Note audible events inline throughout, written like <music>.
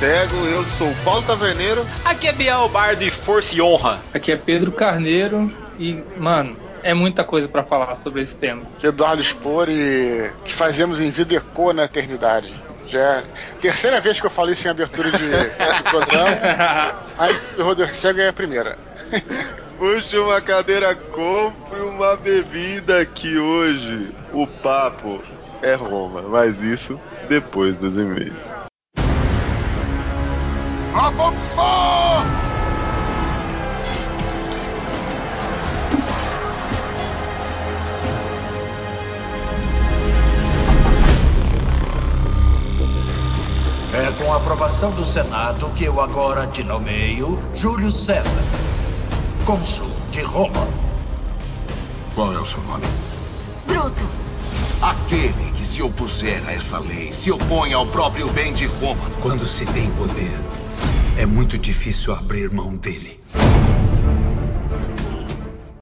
Cego. Eu sou o Paulo Taverneiro. Aqui é Biel Bardo e Força e Honra. Aqui é Pedro Carneiro e, mano, é muita coisa para falar sobre esse tema. Eduardo Spor e que fazemos em vida eco na eternidade. Já é a terceira vez que eu falo isso em abertura de, do programa. <laughs> Aí o Roder Cego é a primeira. Puxe uma cadeira, compre uma bebida que hoje o papo é Roma, mas isso depois dos e-mails. Avançar! É com a aprovação do Senado que eu agora te nomeio Júlio César, cônsul de Roma. Qual é o seu nome? Bruto. Aquele que se opuser a essa lei se opõe ao próprio bem de Roma. Quando se tem poder, é muito difícil abrir mão dele.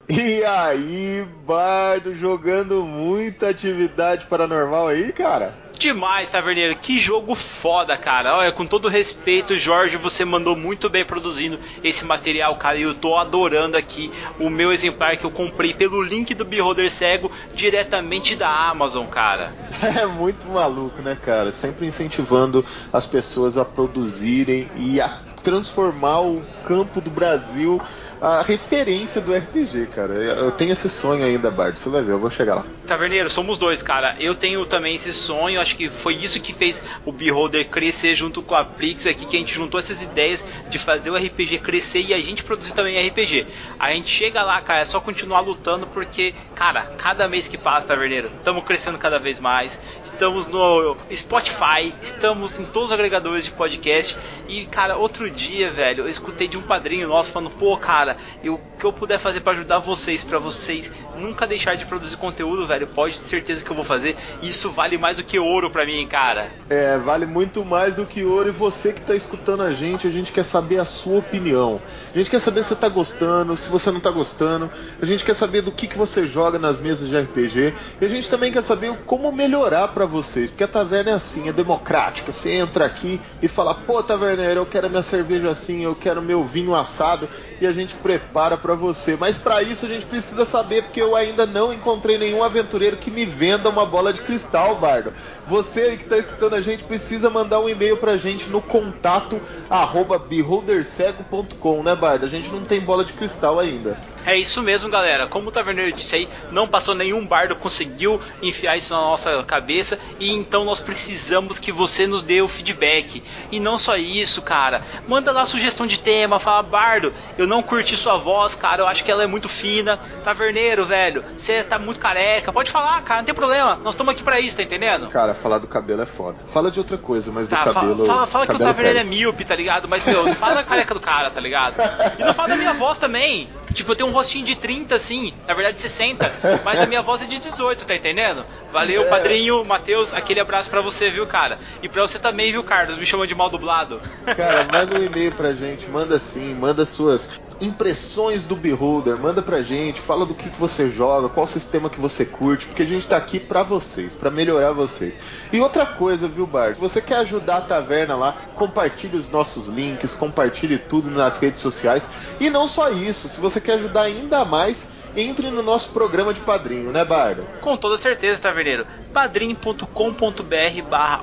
E aí, Bardo jogando muita atividade paranormal aí, cara? Demais, Taverneiro. Que jogo foda, cara. Olha, com todo respeito, Jorge, você mandou muito bem produzindo esse material, cara. E eu tô adorando aqui o meu exemplar que eu comprei pelo link do Beholder Cego diretamente da Amazon, cara. <laughs> É muito maluco, né, cara? Sempre incentivando as pessoas a produzirem e a transformar o campo do Brasil a referência do RPG, cara. Eu tenho esse sonho ainda, Bard. Você vai ver, eu vou chegar lá. Taverneiro, somos dois, cara. Eu tenho também esse sonho. Acho que foi isso que fez o Beholder crescer junto com a Plix aqui, que a gente juntou essas ideias de fazer o RPG crescer e a gente produzir também RPG. A gente chega lá, cara, é só continuar lutando porque, cara, cada mês que passa, Taverneiro, estamos crescendo cada vez mais. Estamos no Spotify, estamos em todos os agregadores de podcast. E, cara, outro dia, velho, eu escutei de um padrinho nosso falando, pô, cara, eu, o que eu puder fazer para ajudar vocês, para vocês nunca deixar de produzir conteúdo, velho, pode ter certeza que eu vou fazer. Isso vale mais do que ouro para mim, cara. É, vale muito mais do que ouro. E você que tá escutando a gente, a gente quer saber a sua opinião. A gente quer saber se você tá gostando, se você não tá gostando. A gente quer saber do que, que você joga nas mesas de RPG. E a gente também quer saber como melhorar para vocês. Porque a taverna é assim, é democrática. Você entra aqui e fala, pô, taverneiro, eu quero minha cerveja assim, eu quero meu vinho assado. E a gente prepara para você. Mas para isso a gente precisa saber, porque eu ainda não encontrei nenhum aventureiro que me venda uma bola de cristal, Bardo. Você que tá escutando a gente precisa mandar um e-mail pra gente no contato arroba beholdercego.com, né, Bardo? A gente não tem bola de cristal ainda. É isso mesmo, galera. Como o Taverneiro disse aí, não passou nenhum bardo, conseguiu enfiar isso na nossa cabeça e então nós precisamos que você nos dê o feedback. E não só isso, cara. Manda lá sugestão de tema, fala, Bardo, eu não curti sua voz, cara, eu acho que ela é muito fina. Taverneiro, velho, você tá muito careca. Pode falar, cara, não tem problema. Nós estamos aqui pra isso, tá entendendo? Cara, falar do cabelo é foda. Fala de outra coisa, mas tá, do cabelo. Fala, fala cabelo que o Taverneiro é míope, tá ligado? Mas, meu, não fala da careca do cara, tá ligado? E não fala da minha voz também. Tipo, eu tenho um rostinho de 30, assim, na verdade 60, mas a minha voz é de 18, tá entendendo? Valeu, É. padrinho, Matheus, aquele abraço pra você, viu, cara? E pra você também, viu, Carlos? Me chamou de mal dublado. Cara, <laughs> manda um e-mail pra gente, manda sim, manda suas impressões do Beholder, manda pra gente, fala do que, que você joga, qual sistema que você curte, porque a gente tá aqui pra vocês, pra melhorar vocês. E outra coisa, viu, Bart? Se você quer ajudar a taverna lá, compartilhe os nossos links, compartilhe tudo nas redes sociais. E não só isso, se você quer ajudar ainda mais, entre no nosso programa de padrinho, né, Bardo? Com toda certeza, Taverneiro. padrim.com.br barra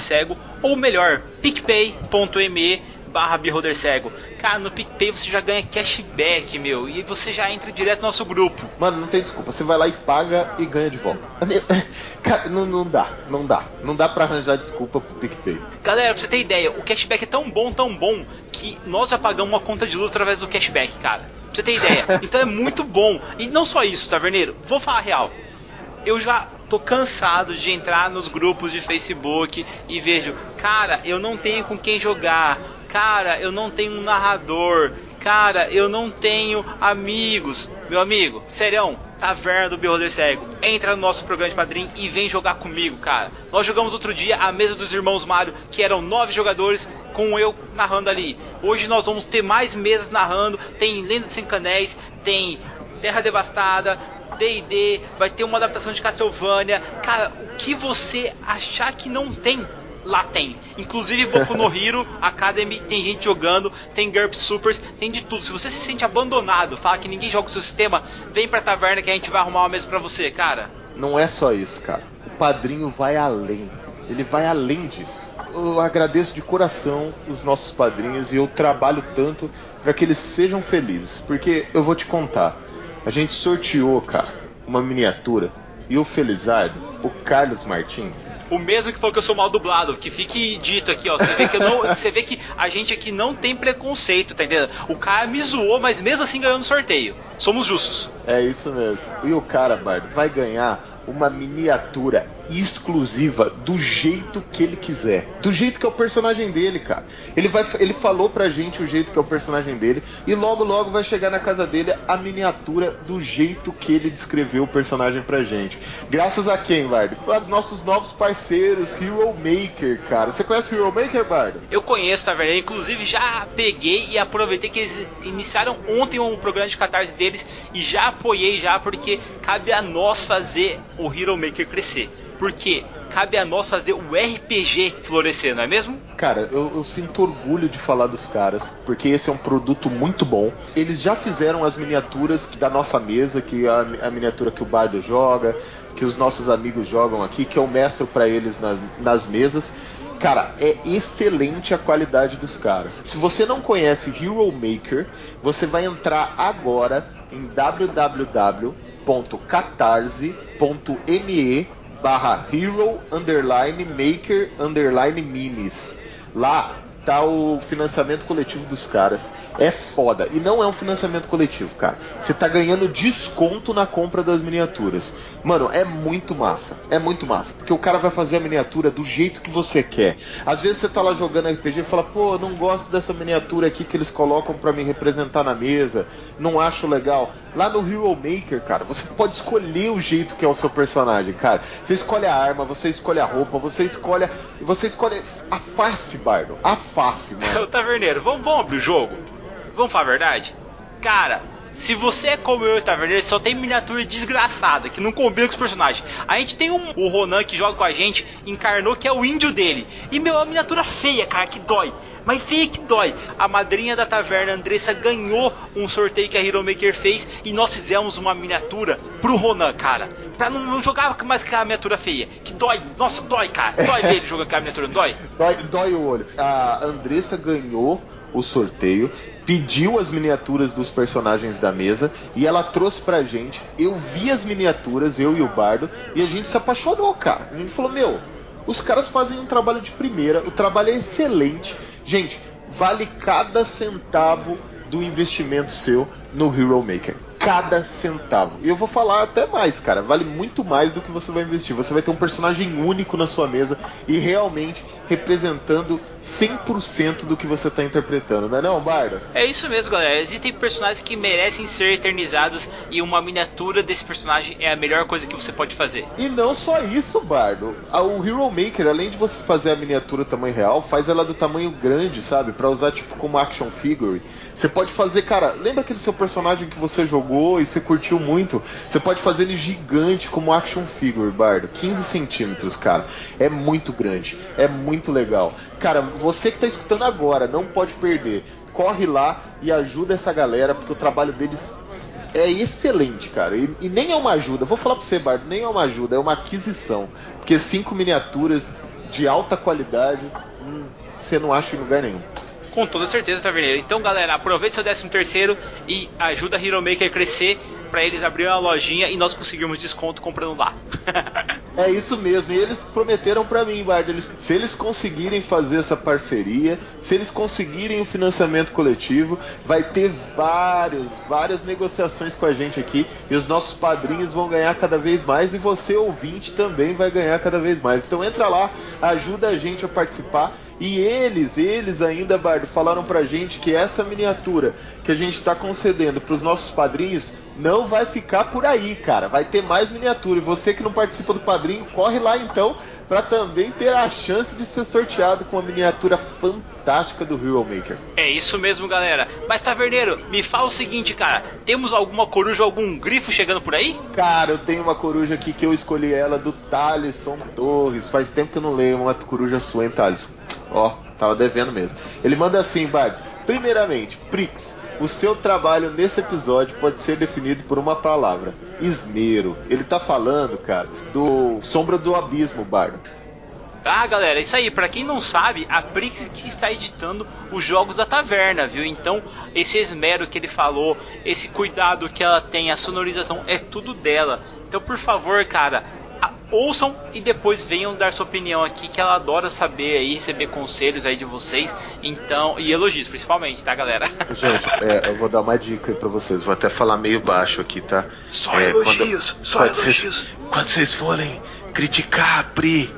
Cego, ou melhor, picpay.me barra Cego. Cara, no PicPay você já ganha cashback, meu, e você já entra direto no nosso grupo. Mano, não tem desculpa. Você vai lá e paga e ganha de volta. <laughs> Cara, não, não dá, não dá. Não dá pra arranjar desculpa pro PicPay. Galera, pra você ter ideia, o cashback é tão bom, tão bom, que nós já pagamos uma conta de luz através do cashback, cara. Pra você ter ideia. Então é muito bom. E não só isso, Taverneiro, vou falar real. Eu já tô cansado de entrar nos grupos de Facebook e vejo, cara, eu não tenho com quem jogar. Cara, eu não tenho um narrador. Cara, eu não tenho amigos. Meu amigo, serão, Taverna do Beholder Cego. Entra no nosso programa de padrinho e vem jogar comigo, cara. Nós jogamos outro dia a mesa dos irmãos Mario, que eram nove jogadores, com eu narrando ali. Hoje nós vamos ter mais mesas narrando. Tem Lenda de Sem Canéis, tem Terra Devastada, D&D, vai ter uma adaptação de Castlevania. Cara, o que você achar que não tem, lá tem. Inclusive Boku no <laughs> Hero Academy tem gente jogando, tem GURP Supers, tem de tudo. Se você se sente abandonado, fala que ninguém joga o seu sistema, vem pra taverna que a gente vai arrumar uma mesa pra você, cara. Não é só isso, cara. O padrinho vai além. Ele vai além disso. Eu agradeço de coração os nossos padrinhos e eu trabalho tanto para que eles sejam felizes. Porque eu vou te contar, a gente sorteou, cara, uma miniatura e o Felizardo, o Carlos Martins. O mesmo que falou que eu sou mal dublado, que fique dito aqui, ó. Você vê que, não, você vê que a gente aqui não tem preconceito, tá entendendo? O cara me zoou, mas mesmo assim ganhou no sorteio. Somos justos. É isso mesmo. E o cara, Bardo, vai ganhar uma miniatura exclusiva do jeito que ele quiser. Do jeito que é o personagem dele, cara. Ele, vai, ele falou pra gente o jeito que é o personagem dele e logo logo vai chegar na casa dele a miniatura do jeito que ele descreveu o personagem pra gente. Graças a quem, Bardo? Os nossos novos parceiros, Hero Maker, cara. Você conhece Hero Maker, Bardo? Eu conheço, tá vendo? Inclusive já peguei e aproveitei que eles iniciaram ontem um programa de catarse deles e já apoiei já porque cabe a nós fazer o Hero Maker crescer. Porque cabe a nós fazer o RPG florescer, não é mesmo? Cara, eu, eu, sinto orgulho de falar dos caras, porque esse é um produto muito bom. Eles já fizeram as miniaturas da nossa mesa, que é a, a miniatura que o Bardo joga, que os nossos amigos jogam aqui, que eu mestro para eles na, nas mesas. Cara, é excelente a qualidade dos caras. Se você não conhece Hero Maker, você vai entrar agora em www.catarse.me barra hero underline maker underline minis. Lá tá o financiamento coletivo dos caras. É foda. E não é um financiamento coletivo, cara. Você tá ganhando desconto na compra das miniaturas. Mano, é muito massa. É muito massa. Porque o cara vai fazer a miniatura do jeito que você quer. Às vezes você tá lá jogando RPG e fala, pô, não gosto dessa miniatura aqui que eles colocam para me representar na mesa. Não acho legal. Lá no Hero Maker, cara, você <laughs> pode escolher o jeito que é o seu personagem, cara. Você escolhe a arma, você escolhe a roupa, você escolhe. Você escolhe a face, Bardo. A face, mano. <laughs> Ô, Taverneiro, vamos, vamos abrir o jogo? Vamos falar a verdade? Cara, se você é como eu e Taverneiro, só tem miniatura desgraçada, que não combina com os personagens. A gente tem um, o Ronan que joga com a gente, encarnou que é o índio dele. E meu, é uma miniatura feia, cara, que dói. Mas feia que dói. A madrinha da taverna, Andressa, ganhou um sorteio que a Hero Maker fez e nós fizemos uma miniatura pro Ronan, cara. Pra não jogar mais com a miniatura feia. Que dói. Nossa, dói, cara. Dói ver ele jogando com a miniatura, dói? dói? Dói o olho. A Andressa ganhou o sorteio pediu as miniaturas dos personagens da mesa e ela trouxe pra gente. Eu vi as miniaturas, eu e o Bardo, e a gente se apaixonou, cara. A gente falou: Meu, os caras fazem um trabalho de primeira, o trabalho é excelente. Gente, vale cada centavo do investimento seu no Hero Maker. Cada centavo. E eu vou falar até mais, cara. Vale muito mais do que você vai investir. Você vai ter um personagem único na sua mesa e realmente representando 100% do que você está interpretando, não é não, Bardo? É isso mesmo, galera. Existem personagens que merecem ser eternizados e uma miniatura desse personagem é a melhor coisa que você pode fazer. E não só isso, Bardo. O Hero Maker, além de você fazer a miniatura tamanho real, faz ela do tamanho grande, sabe? Para usar tipo como action figure. Você pode fazer, cara, lembra aquele seu personagem que você jogou e você curtiu muito? Você pode fazer ele gigante como action figure, Bardo. 15 centímetros, cara. É muito grande. É muito legal. Cara, você que tá escutando agora, não pode perder. Corre lá e ajuda essa galera, porque o trabalho deles é excelente, cara. E, e nem é uma ajuda, vou falar pra você, Bardo, nem é uma ajuda, é uma aquisição. Porque cinco miniaturas de alta qualidade, hum, você não acha em lugar nenhum. Com toda certeza, Taverneiro. Então, galera, aproveite seu 13 terceiro e ajuda a Hero Maker a crescer para eles abrirem uma lojinha e nós conseguirmos desconto comprando lá. <laughs> é isso mesmo. E eles prometeram para mim, Bard, se eles conseguirem fazer essa parceria, se eles conseguirem o financiamento coletivo, vai ter vários, várias negociações com a gente aqui e os nossos padrinhos vão ganhar cada vez mais e você ouvinte também vai ganhar cada vez mais. Então entra lá, ajuda a gente a participar e eles, eles ainda, Bardo, falaram pra gente que essa miniatura que a gente está concedendo para os nossos padrinhos não vai ficar por aí, cara. Vai ter mais miniatura. E você que não participa do padrinho, corre lá então para também ter a chance de ser sorteado com uma miniatura fantástica do Hero Maker. É isso mesmo, galera. Mas Taverneiro, me fala o seguinte, cara, temos alguma coruja, algum grifo chegando por aí? Cara, eu tenho uma coruja aqui que eu escolhi ela do Thalisson Torres. Faz tempo que eu não leio uma coruja sua, hein, Thalisson? Ó, tava devendo mesmo. Ele manda assim, Bard. Primeiramente, Prix, o seu trabalho nesse episódio pode ser definido por uma palavra: esmero. Ele tá falando, cara, do Sombra do Abismo, Bardo. Ah, galera, isso aí. Para quem não sabe, a Prix que está editando os jogos da taverna, viu? Então, esse esmero que ele falou, esse cuidado que ela tem, a sonorização, é tudo dela. Então, por favor, cara, ouçam e depois venham dar sua opinião aqui, que ela adora saber aí, receber conselhos aí de vocês, então, e elogios principalmente, tá, galera? <laughs> Gente, é, eu vou dar uma dica aí pra vocês, vou até falar meio baixo aqui, tá? Só é, elogios, quando, só quando elogios. Vocês, quando vocês forem criticar a Pri,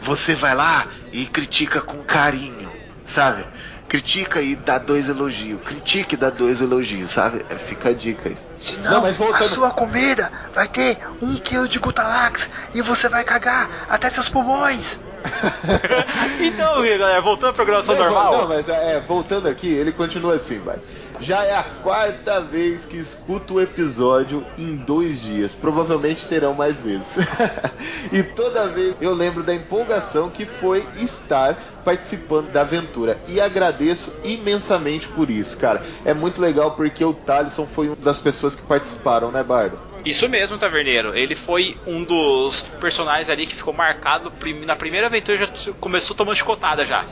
você vai lá e critica com carinho, sabe? Critica e dá dois elogios. Critique e dá dois elogios, sabe? É, fica a dica aí. Senão, Não, voltando... a sua comida vai ter um quilo de Gutalax e você vai cagar até seus pulmões. <laughs> então, galera, voltando à programação não, normal. Não, mas é, voltando aqui, ele continua assim, vai. Já é a quarta vez que escuto o episódio em dois dias. Provavelmente terão mais vezes. <laughs> e toda vez eu lembro da empolgação que foi estar participando da aventura. E agradeço imensamente por isso, cara. É muito legal porque o Talisson foi uma das pessoas que participaram, né, Bardo? Isso mesmo, Taverneiro. Ele foi um dos personagens ali que ficou marcado na primeira aventura já começou tomando chicotada já.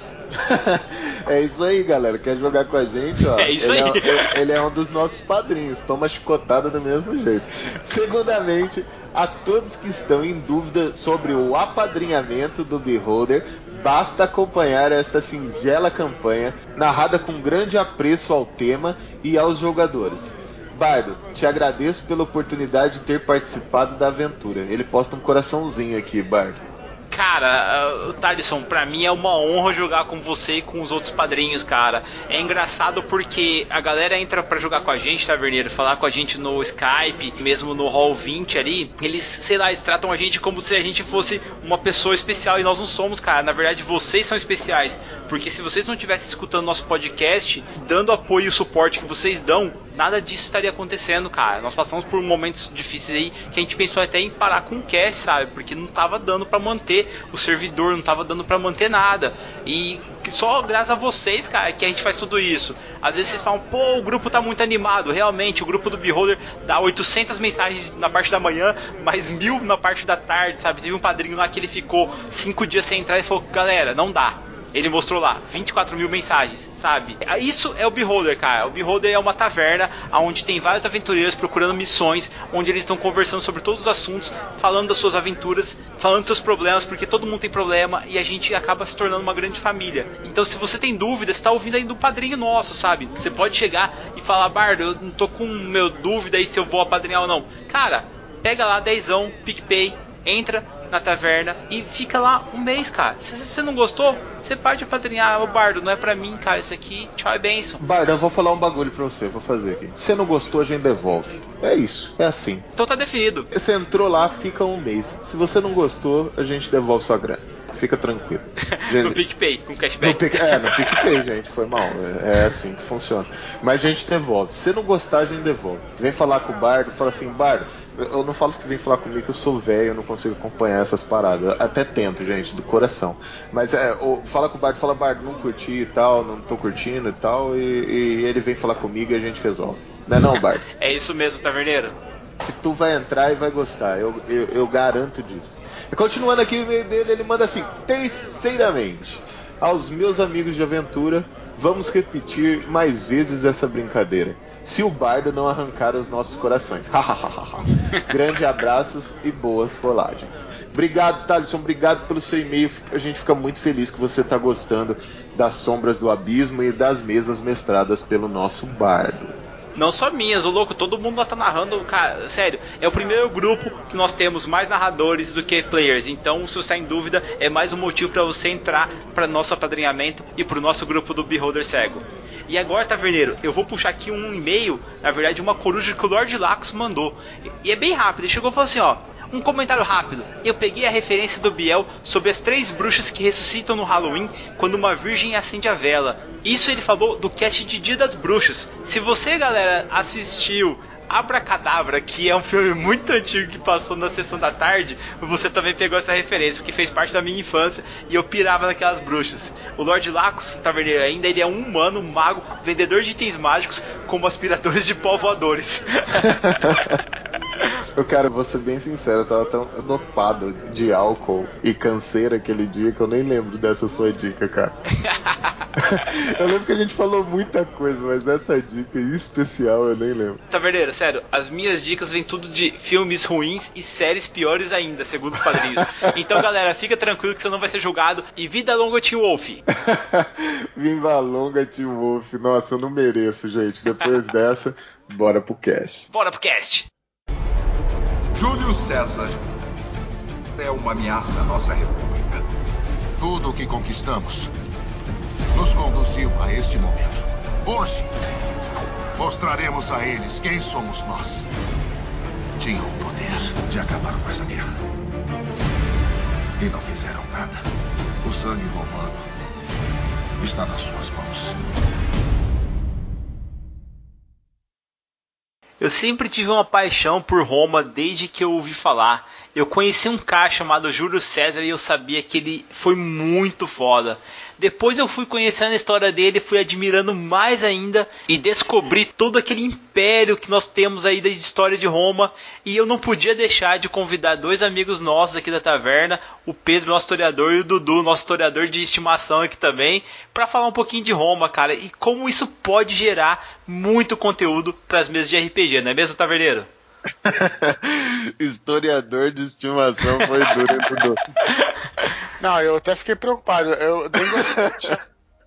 É isso aí, galera. Quer jogar com a gente? Ó, é isso ele aí. É, ele é um dos nossos padrinhos. Toma chicotada do mesmo jeito. Segundamente, a todos que estão em dúvida sobre o apadrinhamento do Beholder, basta acompanhar esta singela campanha, narrada com grande apreço ao tema e aos jogadores. Bardo, te agradeço pela oportunidade de ter participado da aventura. Ele posta um coraçãozinho aqui, Bardo. Cara, uh, Thalisson, pra mim é uma honra jogar com você e com os outros padrinhos, cara. É engraçado porque a galera entra para jogar com a gente, Taverneiro, falar com a gente no Skype, mesmo no Hall 20 ali. Eles, sei lá, eles tratam a gente como se a gente fosse uma pessoa especial e nós não somos, cara. Na verdade, vocês são especiais. Porque se vocês não estivessem escutando nosso podcast, dando apoio e suporte que vocês dão, nada disso estaria acontecendo, cara. Nós passamos por momentos difíceis aí que a gente pensou até em parar com o cast, sabe? Porque não tava dando para manter o servidor, não tava dando para manter nada. E só graças a vocês, cara, que a gente faz tudo isso. Às vezes vocês falam, pô, o grupo tá muito animado. Realmente, o grupo do Beholder dá 800 mensagens na parte da manhã, mais mil na parte da tarde, sabe? Teve um padrinho lá que ele ficou cinco dias sem entrar e falou, galera, não dá ele mostrou lá 24 mil mensagens, sabe? Isso é o Beholder, cara. O Beholder é uma taverna onde tem vários aventureiros procurando missões, onde eles estão conversando sobre todos os assuntos, falando das suas aventuras, falando dos seus problemas, porque todo mundo tem problema e a gente acaba se tornando uma grande família. Então, se você tem dúvida, está ouvindo aí do padrinho nosso, sabe? Você pode chegar e falar, Bardo, eu não tô com meu dúvida aí se eu vou apadrinhar ou não. Cara, pega lá dezão, PicPay, entra na taverna e fica lá um mês, cara. Se você não gostou, você pode apadrinhar o Bardo, não é pra mim, cara. Isso aqui, tchau e benção. Bardo, eu vou falar um bagulho pra você, vou fazer aqui. Se não gostou, a gente devolve. É isso, é assim. Então tá definido. Você entrou lá, fica um mês. Se você não gostou, a gente devolve sua grana fica tranquilo. <laughs> No PicPay, com cashback. No Pic, é, no PicPay, gente, foi mal. É, é, assim que funciona. Mas a gente devolve. Se não gostar, a gente devolve. Vem falar com o Bardo, fala assim, Bardo, eu não falo que vem falar comigo que eu sou velho, eu não consigo acompanhar essas paradas. Até tento, gente, do coração. Mas é, fala com o Bardo, fala, Bardo, não curti e tal, não tô curtindo e tal, e, e ele vem falar comigo e a gente resolve. Não é não, Bardo? <laughs> é isso mesmo, taverneiro. Que tu vai entrar e vai gostar, eu, eu, eu garanto disso. Continuando aqui o e-mail dele, ele manda assim: Terceiramente, aos meus amigos de aventura, vamos repetir mais vezes essa brincadeira. Se o bardo não arrancar os nossos corações. <laughs> Grande abraços e boas rolagens. Obrigado, Thalisson. Obrigado pelo seu e-mail. A gente fica muito feliz que você está gostando das sombras do abismo e das mesas mestradas pelo nosso bardo. Não só minhas, o louco, todo mundo lá tá narrando, cara, sério, é o primeiro grupo que nós temos mais narradores do que players. Então, se você está em dúvida, é mais um motivo para você entrar para nosso apadrinhamento e para o nosso grupo do Beholder Cego. E agora, Taverneiro, eu vou puxar aqui um e-mail, na verdade, uma coruja que o Lord Lacos mandou. E é bem rápido, ele chegou e falou assim, ó. Um comentário rápido. Eu peguei a referência do Biel sobre as três bruxas que ressuscitam no Halloween quando uma virgem acende a vela. Isso ele falou do cast de Dia das Bruxas. Se você, galera, assistiu Abracadabra, que é um filme muito antigo que passou na sessão da tarde, você também pegou essa referência, porque fez parte da minha infância e eu pirava naquelas bruxas. O Lord Lacos, taverneiro, ainda ele é um humano, um mago, vendedor de itens mágicos, como aspiradores de pó voadores. <laughs> Eu, cara, vou ser bem sincero, eu tava tão dopado de álcool e canseira aquele dia que eu nem lembro dessa sua dica, cara. <laughs> eu lembro que a gente falou muita coisa, mas essa dica em especial eu nem lembro. Taverneiro, sério, as minhas dicas vêm tudo de filmes ruins e séries piores ainda, segundo os padrinhos. <laughs> Então, galera, fica tranquilo que você não vai ser julgado. E vida longa, Tio Wolf. <laughs> Viva longa, Tio Wolf. Nossa, eu não mereço, gente. Depois dessa, bora pro cast. Bora pro cast. Júlio César é uma ameaça à nossa república. Tudo o que conquistamos nos conduziu a este momento. Hoje, mostraremos a eles quem somos nós. Tinham o poder de acabar com essa guerra. E não fizeram nada. O sangue romano está nas suas mãos. Eu sempre tive uma paixão por Roma desde que eu ouvi falar. Eu conheci um cara chamado Júlio César e eu sabia que ele foi muito foda. Depois eu fui conhecendo a história dele, fui admirando mais ainda e descobri todo aquele império que nós temos aí da história de Roma. E eu não podia deixar de convidar dois amigos nossos aqui da taverna, o Pedro, nosso historiador, e o Dudu, nosso historiador de estimação aqui também, para falar um pouquinho de Roma, cara, e como isso pode gerar muito conteúdo para as mesas de RPG, não é mesmo, Taverneiro? <laughs> Historiador de estimação foi duro. Não, eu até fiquei preocupado. Eu nem gostei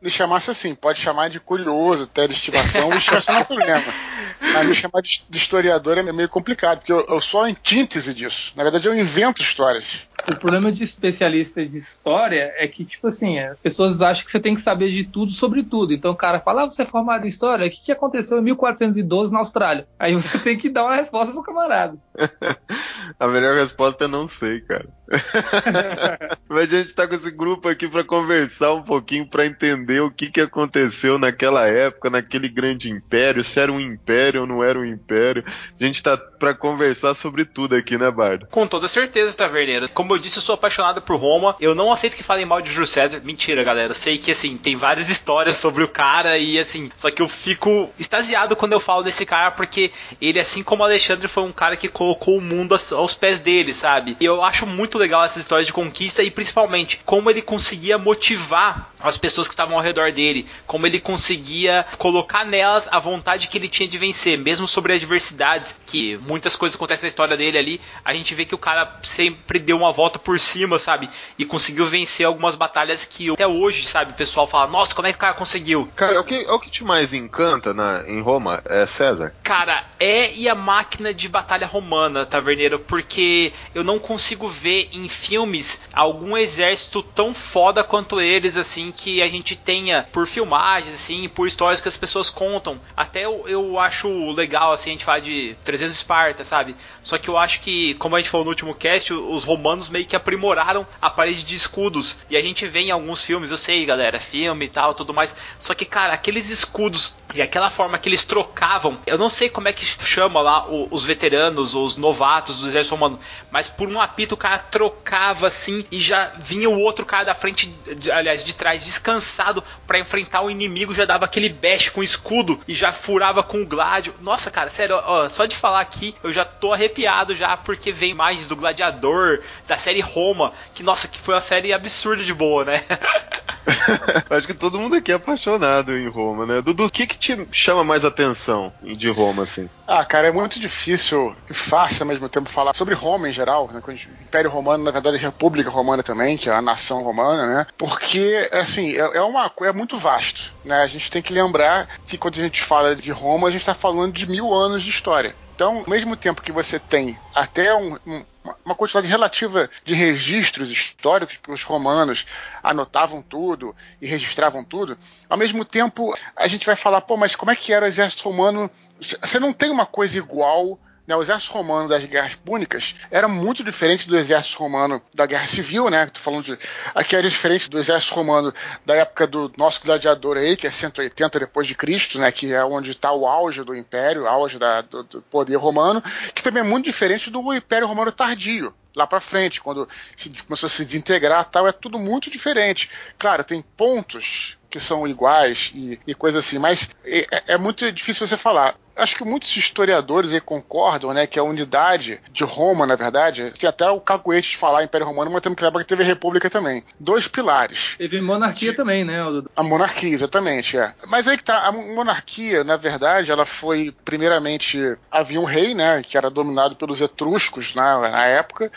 me chamasse assim, pode chamar de curioso, até de estimação, isso não é problema. Mas me chamar de historiador é meio complicado, porque eu, eu sou a antítese disso. Na verdade, eu invento histórias. O problema de especialista de história é que, tipo assim, as pessoas acham que você tem que saber de tudo sobre tudo. Então o cara fala, ah, você é formado em história, o que, que aconteceu em 1412 na Austrália? Aí você <laughs> tem que dar uma resposta pro camarada. <laughs> a melhor resposta é não sei, cara. <laughs> Mas a gente tá com esse grupo aqui para conversar um pouquinho, para entender o que, que aconteceu naquela época, naquele grande império, se era um império ou não era um império. A gente tá para conversar sobre tudo aqui, né, Bardo? Com toda certeza, Taverneiro. Como eu disse, eu sou apaixonado por Roma. Eu não aceito que falem mal de Júlio César. Mentira, galera. Eu sei que, assim, tem várias histórias sobre o cara e, assim, só que eu fico extasiado quando eu falo desse cara, porque ele, assim como Alexandre, foi um cara que colocou o mundo aos pés dele, sabe? E eu acho muito legal essas histórias de conquista e, principalmente, como ele conseguia motivar as pessoas que estavam ao redor dele, como ele conseguia colocar nelas a vontade que ele tinha de vencer, mesmo sobre adversidades, que muitas coisas acontecem na história dele ali, a gente vê que o cara sempre deu uma volta por cima, sabe? E conseguiu vencer algumas batalhas que até hoje, sabe, o pessoal fala, nossa, como é que o cara conseguiu? Cara, o que, o que te mais encanta na, em Roma é César? Cara, é e a máquina de batalha romana, Taverneiro, porque eu não consigo ver em filmes algum exército tão foda quanto eles, assim, que a gente tenha por filmagens, assim, por histórias que as pessoas contam. Até eu, eu acho legal, assim, a gente falar de 300 Esparta, sabe? Só que eu acho que, como a gente falou no último cast, os romanos meio que aprimoraram a parede de escudos. E a gente vê em alguns filmes, eu sei, galera, filme e tal, tudo mais. Só que, cara, aqueles escudos e aquela forma que eles trocavam, eu não sei como é que chama lá os veteranos, os novatos do romano, mas por um apito o cara trocava assim e já vinha o outro cara da frente, aliás, de trás, descansado para enfrentar o inimigo, já dava aquele bash com escudo e já furava com o gládio. Nossa, cara, sério, ó, só de falar aqui eu já tô arrepiado já porque vem mais do gladiador, da série Roma, que nossa, que foi uma série absurda de boa, né? <laughs> Acho que todo mundo aqui é apaixonado em Roma, né? Dudu, o que, que te chama mais atenção de Roma, assim? Ah, cara, é muito difícil e fácil ao mesmo tempo falar sobre Roma em geral, né? Império Romano, na verdade, República Romana também, que é a nação romana, né? Porque, assim, é, é uma é muito vasto, né? A gente tem que lembrar que quando a gente fala de Roma, a gente está falando de mil anos de história. Então, ao mesmo tempo que você tem até um, um, uma quantidade relativa de registros históricos, porque os romanos anotavam tudo e registravam tudo, ao mesmo tempo a gente vai falar, pô, mas como é que era o exército romano? Você não tem uma coisa igual né, o exército romano das guerras púnicas era muito diferente do exército romano da guerra civil, né? Tô falando de. Aqui era diferente do exército romano da época do nosso gladiador aí, que é 180 depois de Cristo, né? Que é onde está o auge do império, o auge da, do, do poder romano, que também é muito diferente do império romano tardio lá para frente, quando se, começou a se desintegrar tal, é tudo muito diferente. Claro, tem pontos que são iguais e, e coisas assim, mas é, é, muito difícil você falar acho que muitos historiadores aí concordam, né, que a unidade de Roma, na verdade, tem até o caguete de falar Império Romano, mas temos que lembrar que teve República também. Dois pilares. Teve monarquia também, né? A monarquia, exatamente, é. Mas aí que tá, a monarquia, na verdade, ela foi, primeiramente, havia um rei, né, que era dominado pelos etruscos na, na época,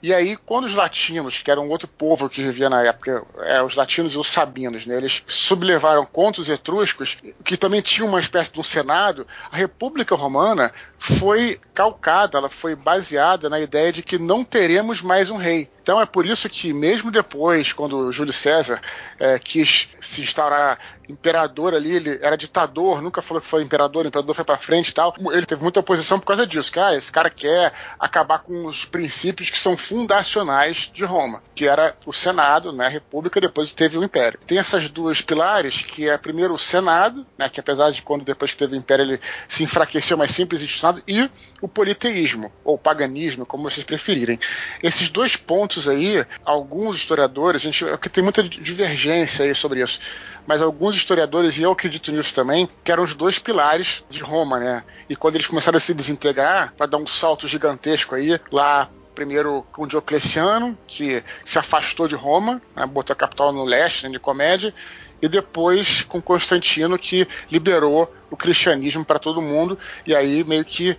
e aí, quando os latinos, que eram outro povo que vivia na época, é, os latinos e os sabinos, né, eles sublevaram contra os etruscos, que também tinham uma espécie de um senado, a República Romana foi calcada, ela foi baseada na ideia de que não teremos mais um rei. Então é por isso que, mesmo depois, quando Júlio César é, quis se instaurar imperador ali, ele era ditador, nunca falou que foi imperador, o imperador foi para frente e tal. Ele teve muita oposição por causa disso, que ah, esse cara quer acabar com os princípios que são fundacionais de Roma, que era o Senado, né, a República, depois teve o Império. Tem essas duas pilares, que é primeiro o Senado, né, que apesar de quando depois que teve o Império ele se enfraqueceu, mas sempre existe o Senado, e o politeísmo, ou paganismo, como vocês preferirem. Esses dois pontos aí, alguns historiadores, a gente, porque tem muita divergência aí sobre isso, mas alguns historiadores, e eu acredito nisso também, que eram os dois pilares de Roma, né? E quando eles começaram a se desintegrar, para dar um salto gigantesco aí, lá primeiro com Diocleciano, que se afastou de Roma, né, botou a capital no leste, né, de Comédia, e depois com Constantino, que liberou o cristianismo para todo mundo, e aí meio que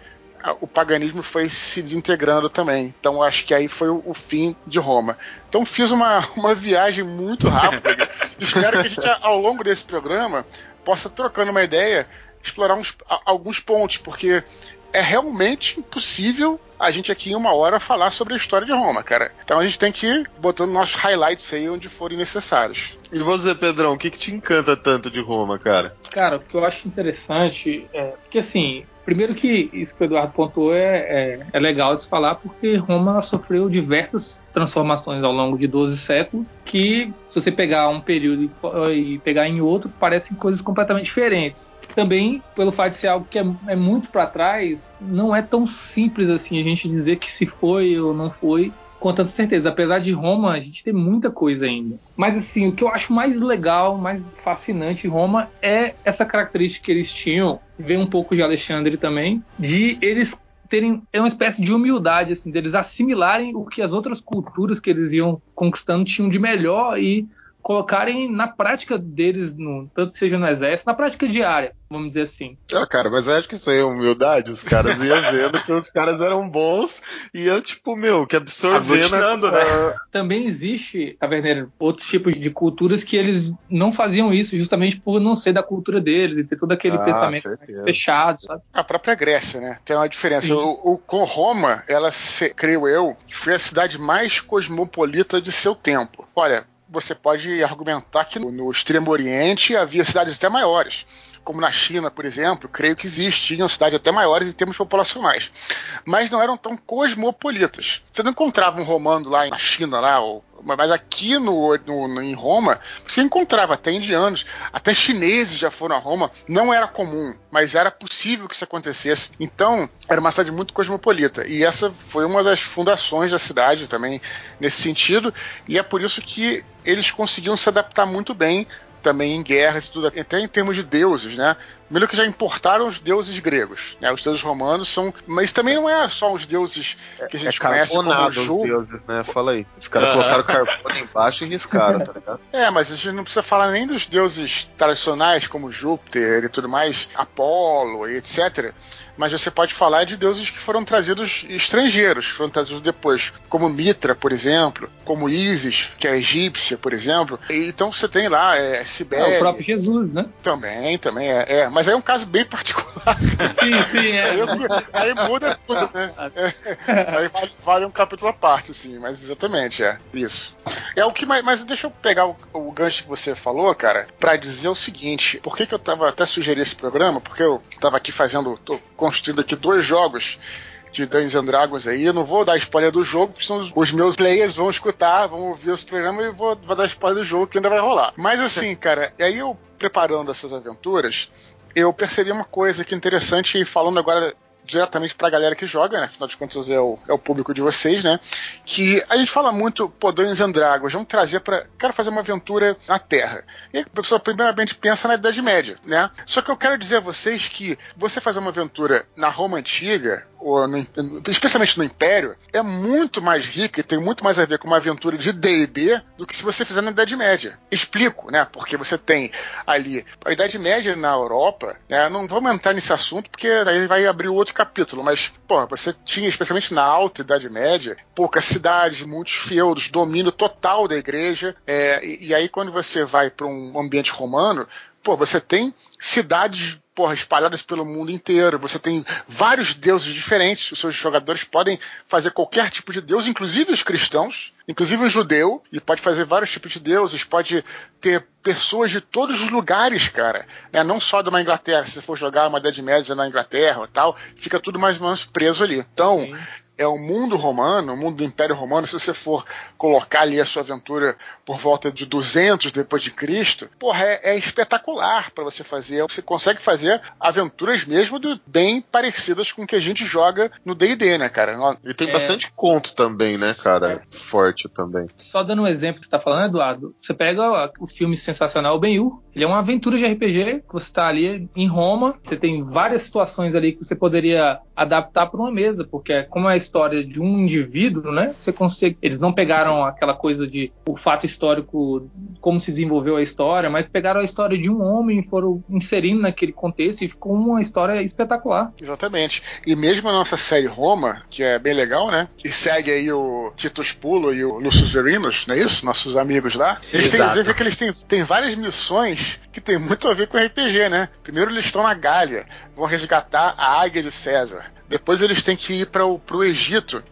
o paganismo foi se desintegrando também. Então acho que aí foi o, o fim de Roma. Então fiz uma, <laughs> uma viagem muito rápida. Espero que a gente, ao longo desse programa, possa, trocando uma ideia, explorar uns, alguns pontos, porque é realmente impossível a gente aqui em uma hora falar sobre a história de Roma, cara. Então a gente tem que ir botando nossos highlights aí onde forem necessários. E você, Pedrão, o que, que te encanta tanto de Roma, cara? Cara, o que eu acho interessante é que assim, Primeiro que isso que o Eduardo pontuou é, é, é, legal de se falar porque Roma sofreu diversas transformações ao longo de 12 séculos que, se você pegar um período e, pegar em outro, parecem coisas completamente diferentes. Também, pelo fato de ser algo que é, é muito para trás, não é tão simples assim a gente dizer que se foi ou não foi com tanta certeza. Apesar de Roma, a gente tem muita coisa ainda. Mas assim, o que eu acho mais legal, mais fascinante em Roma é essa característica que eles tinham, vem um pouco de Alexandre também, de eles terem é uma espécie de humildade assim, deles assimilarem o que as outras culturas que eles iam conquistando tinham de melhor e colocarem na prática deles, no, tanto seja no exército, na prática diária, vamos dizer assim. Ah, cara, mas eu acho que isso aí é humildade. Os caras iam <laughs> vendo que os caras eram bons e eu, tipo, meu, que absorvendo. né? Também existe, Taverneiro, outros tipos de culturas que eles não faziam isso justamente por não ser da cultura deles e ter todo aquele ah, pensamento fechado, sabe? A própria Grécia, né? Tem uma diferença. O, o, com Roma, ela, se, creio eu, foi a cidade mais cosmopolita de seu tempo. Olha, você pode argumentar que no Extremo Oriente havia cidades até maiores como na China, por exemplo, creio que existiam cidades até maiores em termos populacionais, mas não eram tão cosmopolitas. Você não encontrava um romano lá na China, lá, ou, mas aqui no, no, em Roma, você encontrava até indianos, até chineses já foram a Roma. Não era comum, mas era possível que isso acontecesse. Então, era uma cidade muito cosmopolita. E essa foi uma das fundações da cidade também, nesse sentido. E é por isso que eles conseguiam se adaptar muito bem também em guerras e tudo, até em termos de deuses, né? Primeiro que já importaram os deuses gregos, né? Os deuses romanos são, mas também não é só os deuses que a gente é conhece como Ju. deuses, né? Fala aí. Os caras colocaram carbono embaixo e riscaram, tá ligado? É, mas a gente não precisa falar nem dos deuses tradicionais como Júpiter e tudo mais, Apolo e etc mas você pode falar de deuses que foram trazidos estrangeiros, foram trazidos depois, como Mitra, por exemplo, como Isis, que é egípcia, por exemplo. E, então você tem lá é, Sibéria. É, o próprio Jesus, né? Também, também é, é. Mas aí é um caso bem particular. Sim, sim, é. Aí, aí muda tudo, né? É. <laughs> Aí vale, vale um capítulo à parte, assim, mas exatamente, é. Isso. É o que mais. Mas deixa eu pegar o, o gancho que você falou, cara, pra dizer o seguinte: por que, que eu tava até sugerindo esse programa? Porque eu tava aqui fazendo. tô construindo aqui dois jogos de Dungeons and Dragons aí. Eu não vou dar spoiler do jogo, porque senão os- meus players vão escutar, vão ouvir os programas e vou, vou dar spoiler do jogo que ainda vai rolar. Mas assim, cara, e aí eu preparando essas aventuras, eu percebi uma coisa que é interessante, e falando agora diretamente pra galera que joga, né? Afinal de contas é o, é o público de vocês, né? Que a gente fala muito, pô, Dungeons and Dragons, vamos trazer pra. Quero fazer uma aventura na Terra. E a pessoa primeiramente pensa na Idade Média, né? Só que eu quero dizer a vocês que você fazer uma aventura na Roma Antiga, ou no- especialmente no Império, é muito mais rica e tem muito mais a ver com uma aventura de D&D do que se você fizer na Idade Média. Explico, né? Porque você tem ali a Idade Média na Europa, né? Não vamos entrar nesse assunto porque aí vai abrir outro capítulo, mas, pô, você tinha, especialmente na Alta Idade Média, poucas cidades, muitos feudos, domínio total da igreja, é, e, e aí quando você vai para um ambiente romano, pô, você tem cidades porra, espalhadas pelo mundo inteiro. Você tem vários deuses diferentes. Os seus jogadores podem fazer qualquer tipo de deus, inclusive os cristãos, inclusive o judeu, e pode fazer vários tipos de deuses. Pode ter pessoas de todos os lugares, cara. Né? Não só de uma Inglaterra. Se você for jogar uma Idade Média na Inglaterra ou tal, fica tudo mais ou menos preso ali. Então. É o mundo romano, o mundo do Império Romano. Se você for colocar ali a sua aventura por volta de 200 depois de Cristo, porra, é, é espetacular para você fazer. Você consegue fazer aventuras mesmo do- bem parecidas com o que a gente joga no D&D, né, cara? E tem É. bastante conto também, né, cara? Forte também. Só dando um exemplo que você tá falando, Eduardo, você pega ó, o filme sensacional Ben-Hur, ele é uma aventura de RPG, que você tá ali em Roma, você tem várias situações ali que você poderia adaptar para uma mesa, porque é como é a história de um indivíduo, né? Você consegue, eles não pegaram aquela coisa de o fato histórico, como se desenvolveu a história, mas pegaram a história de um homem e foram inserindo naquele contexto e ficou uma história espetacular. Exatamente. E mesmo a nossa série Roma, que é bem legal, né? Que segue aí o Tito Spulo e o Lucius Verinos, não é isso? Nossos amigos lá. Eles têm, Exato. que eles têm, têm várias missões que tem muito a ver com RPG, né? Primeiro eles estão na Gália, vão resgatar a águia de César. Depois eles têm que ir para o Egito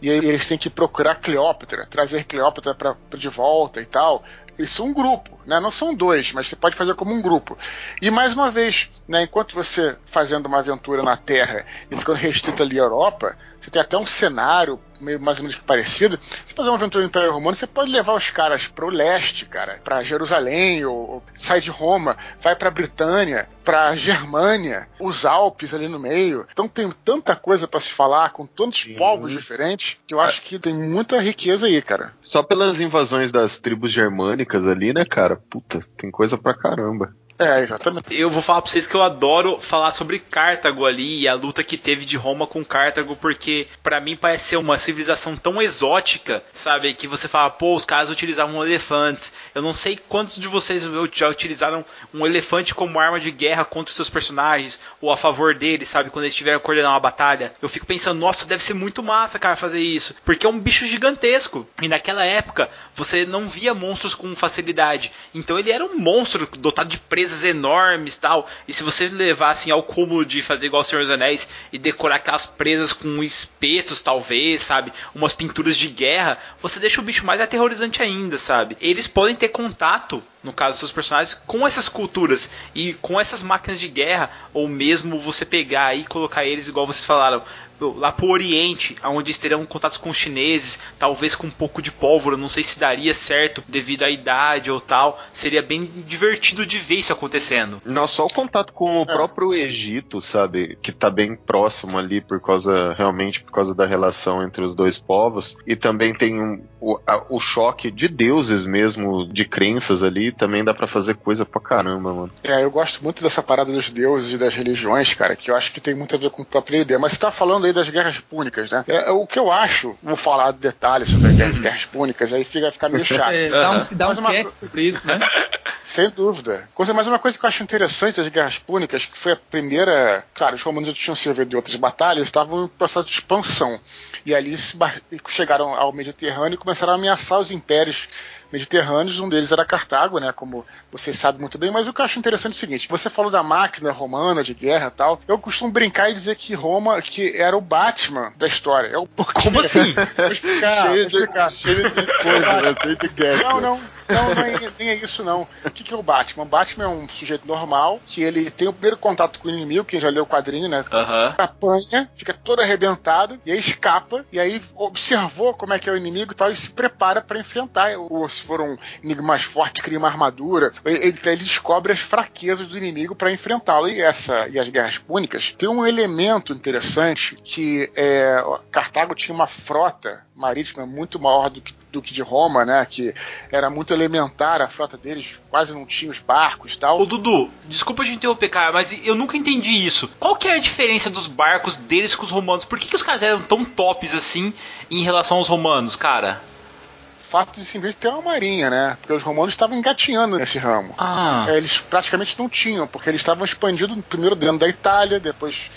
e aí eles têm que procurar Cleópatra, trazer Cleópatra pra, pra de volta e tal. Isso é um grupo, né? Não são dois, mas você pode fazer como um grupo. E mais uma vez, né, enquanto você fazendo uma aventura na Terra e ficando restrito ali à Europa, você tem até um cenário meio mais ou menos parecido. Se fazer uma aventura no Império Romano, você pode levar os caras para o leste, cara, para Jerusalém, ou, ou sai de Roma, vai para Britânia, para Germânia, os Alpes ali no meio. Então tem tanta coisa para se falar com tantos Sim. povos diferentes que eu acho que tem muita riqueza aí, cara. Só pelas invasões das tribos germânicas ali, né, cara? Puta, tem coisa pra caramba. É, exatamente. Eu vou falar pra vocês que eu adoro falar sobre Cartago ali e a luta que teve de Roma com Cartago, porque pra mim parece ser uma civilização tão exótica, sabe? Que você fala, pô, os caras utilizavam elefantes. Eu não sei quantos de vocês já utilizaram um elefante como arma de guerra contra os seus personagens, ou a favor deles, sabe? Quando eles tiveram coordenar uma batalha. Eu fico pensando, nossa, deve ser muito massa, cara, fazer isso. Porque é um bicho gigantesco. E naquela época, você não via monstros com facilidade. Então ele era um monstro dotado de presas enormes tal. E se você levasse ao cúmulo de fazer igual o Senhor dos Anéis e decorar aquelas presas com espetos, talvez, sabe? Umas pinturas de guerra, você deixa o bicho mais aterrorizante ainda, sabe? Eles podem ter contato, no caso dos seus personagens, com essas culturas e com essas máquinas de guerra, ou mesmo você pegar e colocar eles, igual vocês falaram, lá pro Oriente, onde eles terão contatos com os chineses, talvez com um pouco de pólvora, não sei se daria certo devido à idade ou tal. Seria bem divertido de ver isso acontecendo. Não, só o contato com o próprio Egito, sabe? Que tá bem próximo ali por causa, realmente, por causa da relação entre os dois povos. E também tem um, o, a- o choque de deuses mesmo, de crenças ali. Também dá pra fazer coisa pra caramba, mano. É, eu gosto muito dessa parada dos deuses e das religiões, cara, que eu acho que tem muito a ver com a própria ideia. Mas você tá falando aí das guerras púnicas, né? É, é o que eu acho, vou falar de detalhes sobre as guerras, guerras púnicas, aí fica, fica meio chato. É, dá um, dá um uma sobre isso, né? <laughs> Sem dúvida. Coisa, mas uma coisa que eu acho interessante das guerras púnicas, que foi a primeira. Claro, os romanos já tinham servido de outras batalhas, estavam em processo de expansão. E ali se chegaram ao Mediterrâneo e começaram a ameaçar os impérios mediterrâneos, um deles era Cartago, né? Como vocês sabem muito bem, mas o que eu acho interessante é o seguinte: você falou da máquina romana de guerra e tal. Eu costumo brincar e dizer que Roma que era o Batman da história. É o Como assim? <laughs> Vou explicar, vou explicar. Né? Não, não, não, não é, nem é isso não. O que, que é o Batman? O Batman é um sujeito normal que ele tem o primeiro contato com o inimigo, quem já leu o quadrinho, né? Aham. Apanha, fica todo arrebentado, e aí escapa, e aí observou como é que é o inimigo e tal, e se prepara pra enfrentar. Ou se for um inimigo mais forte, cria uma armadura. Ele, ele- descobre as fraquezas do inimigo pra enfrentá-lo. E essa e as guerras púnicas tem um elemento interessante que é, Cartago tinha uma frota marítima muito maior do que, do que de Roma, né? Que era muito elementar a frota deles, quase não tinha os barcos e tal. Ô Dudu, desculpa te interromper, cara, mas eu nunca entendi isso. Qual que é a diferença dos barcos deles com os romanos? Por que, que os caras eram tão tops assim em relação aos romanos, cara? fato de simplesmente ter uma marinha, né? Porque os romanos estavam engatinhando nesse ramo. Ah. É, Eles praticamente não tinham, porque eles estavam expandindo primeiro dentro da Itália, depois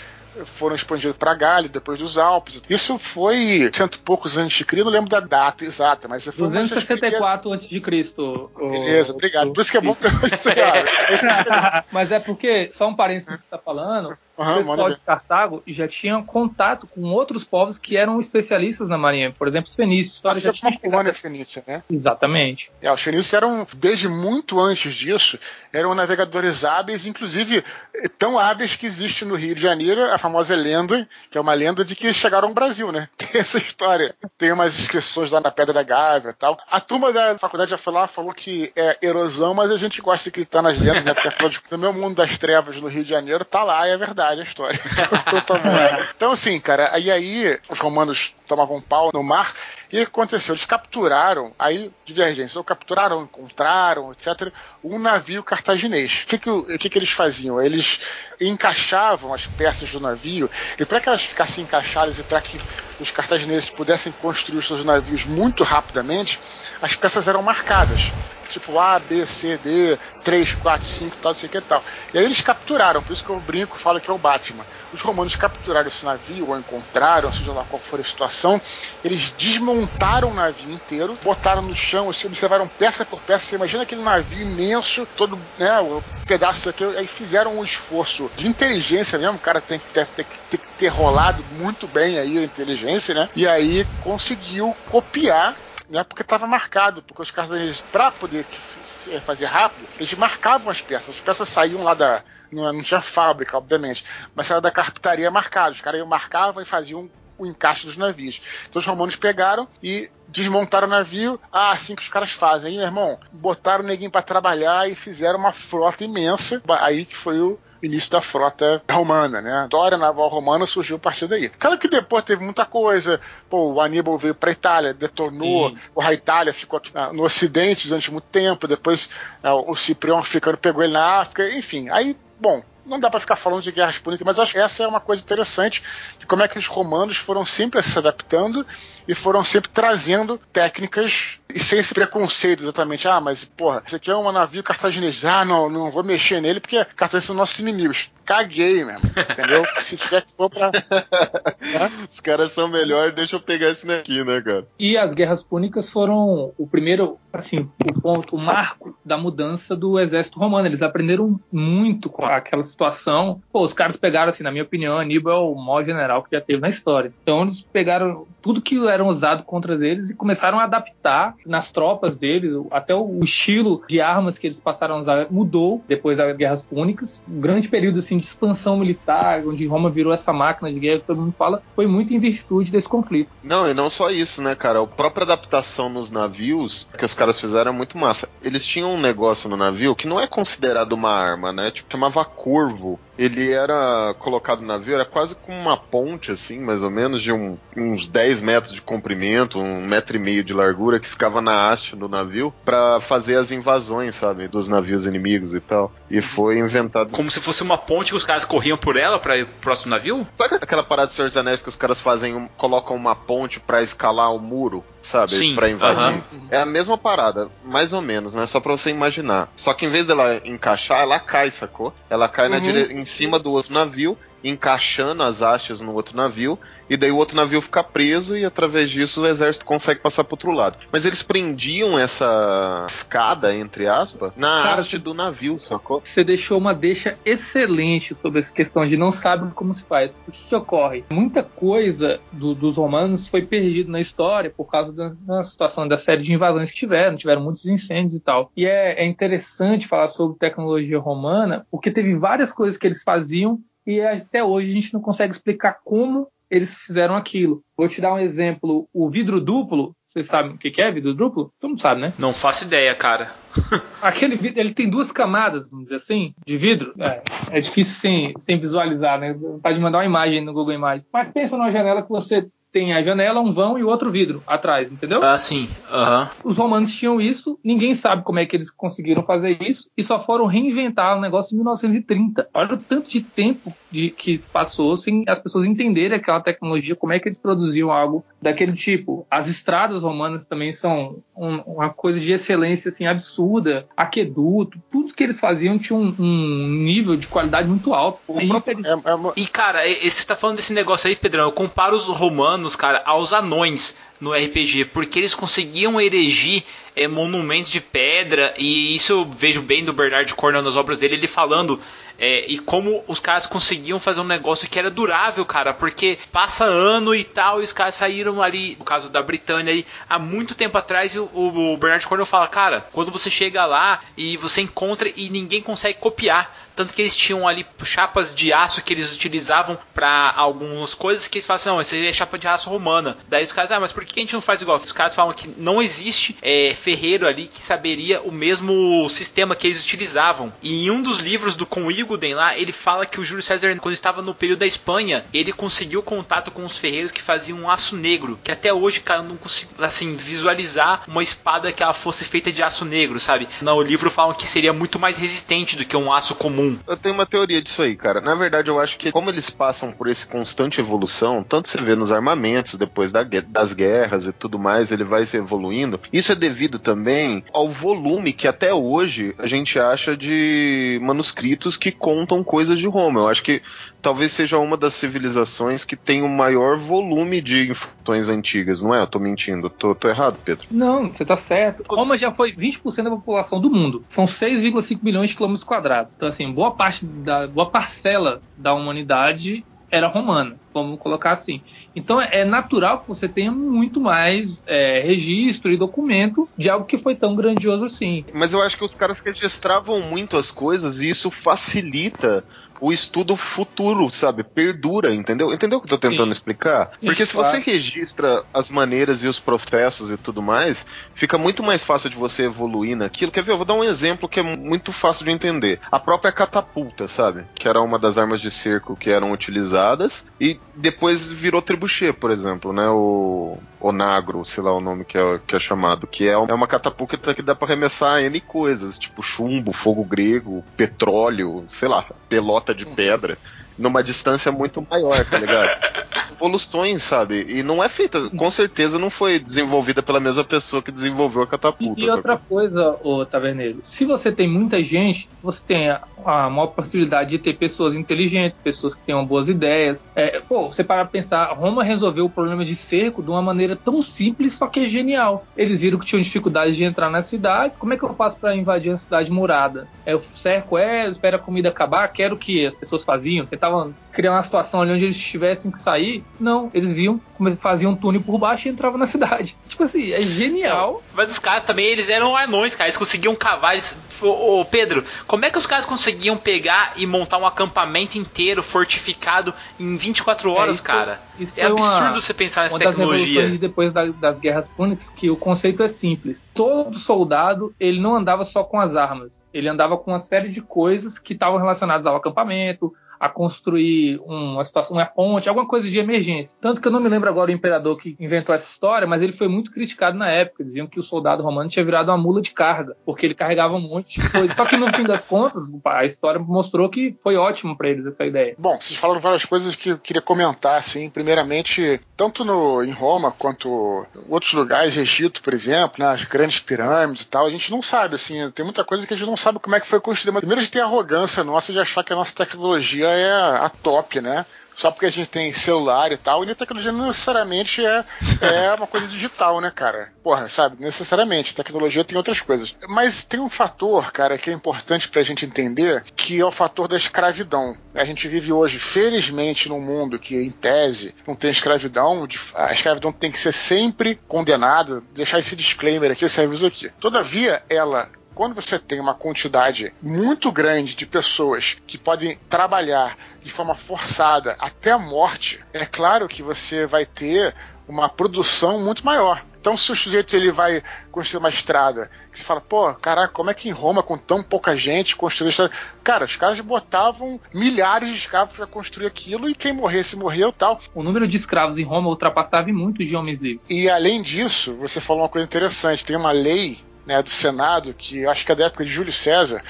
foram expandidos para Gália, depois dos Alpes. Isso foi cento e poucos anos de Cristo, não lembro da data exata, mas foi uma das primeiras- 264 a.C. ô- Beleza, obrigado. Por isso que é bom ter o- <laughs> Mas é porque, só um parênteses que você está falando, Aham, o pessoal de Cartago já tinha contato com outros povos que eram especialistas na marinha. Por exemplo, os fenícios. A história Isso já é uma tinha colônia fenícia, né? Exatamente. É, os fenícios eram, desde muito antes disso, eram navegadores hábeis, inclusive eh, tão hábeis que existe no Rio de Janeiro a famosa lenda, que é uma lenda de que chegaram ao Brasil, né? <laughs> Tem essa história. Tem umas inscrições lá na Pedra da Gávea e tal. A turma da faculdade já foi lá, falou que é erosão, mas a gente gosta de acreditar nas lendas, né? Porque afinal de no meu mundo das trevas no Rio de Janeiro, tá lá, e é verdade a história. <laughs> bom. então, assim, cara, e aí os romanos tomavam pau no mar, e o que aconteceu? Eles capturaram, aí, divergência, ou capturaram, encontraram, etc., um navio cartaginês. O que, que, que, que eles faziam? Eles encaixavam as peças do navio, e para que elas ficassem encaixadas e para que os cartagineses pudessem construir os seus navios muito rapidamente, as peças eram marcadas. Tipo A, B, C, D, 3, 4, 5, tal, sei o que tal. E aí eles capturaram, por isso que eu brinco falo que é o Batman. Os romanos capturaram esse navio, ou encontraram, seja lá qual for a situação, eles desmontaram o navio inteiro, botaram no chão, assim, observaram peça por peça. Você imagina aquele navio imenso, todo, né, o pedaço aqui, aí fizeram um esforço de inteligência mesmo, o cara tem, que- ter, ter que ter rolado muito bem aí a inteligência, né? E aí conseguiu copiar né, porque estava marcado, porque os cartagineses, para poder f- fazer rápido, eles marcavam as peças. As peças saíam lá da. Não, não tinha fábrica, obviamente, mas saíam da carpintaria marcado. Os caras marcavam e faziam o encaixe dos navios. Então os romanos pegaram e desmontaram o navio. Ah, assim que os caras fazem. Aí, meu irmão, botaram o neguinho para trabalhar e fizeram uma frota imensa. Aí que foi o início da frota romana, né? A história naval romana surgiu a partir daí. Claro que depois teve muita coisa. Pô, o Aníbal veio para Itália, detonou. Sim. A Itália ficou aqui no Ocidente durante muito tempo. Depois ah, o Ciprião africano pegou ele na África. Enfim, aí, bom. Não dá para ficar falando de guerras púnicas, mas acho que essa é uma coisa interessante de como é que os romanos foram sempre se adaptando e foram sempre trazendo técnicas e sem esse preconceito exatamente. Ah, mas porra, esse aqui é um navio cartaginês. Ah, não, não vou mexer nele porque cartagineses são nossos inimigos. Caguei mesmo, entendeu? <laughs> Se tiver que for pra. <laughs> Os caras são melhores, deixa eu pegar esse daqui, né, cara? E as guerras púnicas foram o primeiro, assim, o ponto, o marco da mudança do exército romano. Eles aprenderam muito com aquela situação. Pô, os caras pegaram, assim, na minha opinião, Aníbal é o maior general que já teve na história. Então eles pegaram tudo que era usado contra eles e começaram a adaptar nas tropas deles, até o estilo de armas que eles passaram a usar mudou depois das guerras púnicas. Um grande período, assim, de expansão militar, onde Roma virou essa máquina de guerra que todo mundo fala, foi muito em virtude desse conflito. Não, e não só isso, né, cara? A própria adaptação nos navios que os caras fizeram é muito massa. Eles tinham um negócio no navio que não é considerado uma arma, né? Tipo, chamava corvo. Ele era colocado no navio, era quase como uma ponte, assim, mais ou menos, de um- uns 10 metros de comprimento, um metro e meio de largura, que ficava na haste do navio pra fazer as invasões, sabe? Dos navios inimigos e tal. E foi inventado. Como se fosse uma ponte que os caras corriam por ela para ir pro próximo navio? Aquela parada do Senhor dos Anéis que os caras fazem, um- colocam uma ponte pra escalar o muro, sabe? Pra invadir. aham. É a mesma parada, mais ou menos, né? Só pra você imaginar. Só que em vez dela encaixar, ela cai, sacou? Ela cai na Uhum. Em cima do outro navio encaixando as hastes no outro navio, e daí o outro navio fica preso e através disso o exército consegue passar pro outro lado. Mas eles prendiam essa escada, entre aspas, na Cara, haste do navio, sacou? Você deixou uma deixa excelente sobre essa questão de não sabe como se faz. O que, que ocorre? Muita coisa do- dos romanos foi perdida na história por causa da, da situação da série de invasões que tiveram, tiveram muitos incêndios e tal. E é, é interessante falar sobre tecnologia romana, porque teve várias coisas que eles faziam e até hoje a gente não consegue explicar como eles fizeram aquilo. Vou te dar um exemplo: o vidro duplo. Vocês sabem o que que é vidro duplo? Todo mundo sabe, né? Não faço ideia, cara. <laughs> Aquele vidro, ele tem duas camadas, vamos dizer assim, de vidro. É, é difícil sem, sem visualizar, né? Pode mandar uma imagem no Google Imagens. Mas pensa numa janela que você tem a janela, um vão e outro vidro atrás, entendeu? Ah, sim. Aham. Os romanos tinham isso, ninguém sabe como é que eles conseguiram fazer isso e só foram reinventar o negócio em 1930. Olha o tanto de tempo de, que passou sem as pessoas entenderem aquela tecnologia, como é que eles produziam algo daquele tipo. As estradas romanas também são um- uma coisa de excelência assim absurda, aqueduto, tudo que eles faziam tinha um, um nível de qualidade muito alto. O E próprio- é- é uma- E, cara, você tá falando desse negócio aí, Pedrão. Eu comparo os romanos, cara, aos anões no RPG, porque eles conseguiam erigir é, monumentos de pedra, e isso eu vejo bem do Bernard Cornwell nas obras dele, ele falando é, e como os caras conseguiam fazer um negócio que era durável, cara, porque passa ano e tal, e os caras saíram ali, no caso da Britânia aí, há muito tempo atrás, o, o Bernard Cornwell fala, cara, quando você chega lá e você encontra e ninguém consegue copiar, tanto que eles tinham ali chapas de aço que eles utilizavam pra algumas coisas que eles falam assim, não, isso aí é chapa de aço romana. Daí os caras, ah, mas por que a gente não faz igual? Os caras falam que não existe é, ferreiro ali que saberia o mesmo sistema que eles utilizavam. E em um dos livros do Con Iguden lá, ele fala que o Júlio César, quando estava no período da Espanha, ele conseguiu contato com os ferreiros que faziam um aço negro, que até hoje, cara, eu não consigo, assim, visualizar uma espada que ela fosse feita de aço negro, sabe? No livro falam que seria muito mais resistente do que um aço comum. Eu tenho uma teoria disso aí, cara. Na verdade, eu acho que como eles passam por esse constante evolução, tanto você vê nos armamentos, depois da das guerras e tudo mais, ele vai se evoluindo. Isso é devido também ao volume que até hoje a gente acha de manuscritos que contam coisas de Roma. Eu acho que talvez seja uma das civilizações que tem o maior volume de informações antigas, não é? Eu tô mentindo. Tô, tô errado, Pedro? Não, você tá certo. Roma já foi 20% da população do mundo. São 6,5 milhões de quilômetros quadrados. Então, assim, boa parte da boa parcela da humanidade era romana, vamos colocar assim. Então é natural que você tenha muito mais é, registro e documento de algo que foi tão grandioso assim. Mas eu acho que os caras registravam muito as coisas e isso facilita o estudo futuro, sabe? Perdura, entendeu? Entendeu o que eu tô tentando Sim. explicar? Porque se claro. você registra as maneiras e os processos e tudo mais, fica muito mais fácil de você evoluir naquilo. Quer ver? Eu vou dar um exemplo que é muito fácil de entender. A própria catapulta, sabe? Que era uma das armas de cerco que eram utilizadas e depois virou trebuchet, por exemplo, né? O onagro, sei lá o nome que é, que é chamado, que é é uma catapulta que dá pra arremessar N coisas, tipo chumbo, fogo grego, petróleo, sei lá, pelota de pedra, numa distância muito maior, tá ligado? <laughs> Evoluções, sabe? E não é feita, com certeza não foi desenvolvida pela mesma pessoa que desenvolveu a E, catapulta. e outra sacou? coisa, ô Taverneiro, se você tem muita gente, você tem a, a maior possibilidade de ter pessoas inteligentes, pessoas que tenham boas ideias. É, pô, você para pra pensar, Roma resolveu o problema de cerco de uma maneira tão simples, só que é genial. Eles viram que tinham dificuldade de entrar nas cidades. Como é que eu faço para invadir uma cidade murada? É, eu cerco é, eu espero a comida acabar, quero que as pessoas faziam. Tentavam criar uma situação ali onde eles tivessem que sair. Não, eles viam como faziam um túnel por baixo e entravam na <laughs> cidade. Tipo assim, é genial. Mas os caras também, eles eram anões, cara. Eles conseguiam cavar. Eles... Ô, Pedro, como é que os caras conseguiam pegar e montar um acampamento inteiro fortificado em 24 horas, É, isso- cara? isso é foi uma- absurdo você pensar nessa uma das tecnologia. depois da- das guerras púnicas que o conceito é simples. Todo soldado ele não andava só com as armas, ele andava com uma série de coisas que estavam relacionadas ao acampamento, a construir uma situação, uma ponte, alguma coisa de emergência. Tanto que eu não me lembro agora o imperador que inventou essa história, mas ele foi muito criticado na época. Diziam que o soldado romano tinha virado uma mula de carga, porque ele carregava um monte de coisa. Só que no fim das contas, a história mostrou que foi ótimo para eles essa ideia. Bom, vocês falaram várias coisas que eu queria comentar, assim. Primeiramente, tanto no, em Roma quanto em outros lugares, Egito, por exemplo, né, as grandes pirâmides e tal, a gente não sabe, assim, tem muita coisa que a gente não sabe como é que foi construída. Mas primeiro a gente tem a arrogância nossa de achar que a nossa tecnologia é a top, né? só porque a gente tem celular e tal, e a tecnologia não necessariamente é, é <laughs> uma coisa digital, né, cara? Porra, sabe? Necessariamente. Tecnologia tem outras coisas. Mas tem um fator, cara, que é importante pra gente entender, que é o fator da escravidão. A gente vive hoje, felizmente, num mundo que, em tese, não tem escravidão. A escravidão tem que ser sempre condenada. Deixar esse disclaimer aqui, esse aviso aqui. Todavia, ela quando você tem uma quantidade muito grande de pessoas que podem trabalhar de forma forçada até a morte, é claro que você vai ter uma produção muito maior. Então, se o sujeito ele vai construir uma estrada, que você fala, pô, caraca, como é que em Roma, com tão pouca gente, construiu estrada? Cara, os caras botavam milhares de escravos para construir aquilo e quem morresse, morreu tal. O número de escravos em Roma ultrapassava muito de homens livres. E além disso, você falou uma coisa interessante: tem uma lei né, do Senado, que acho que é da época de Júlio César,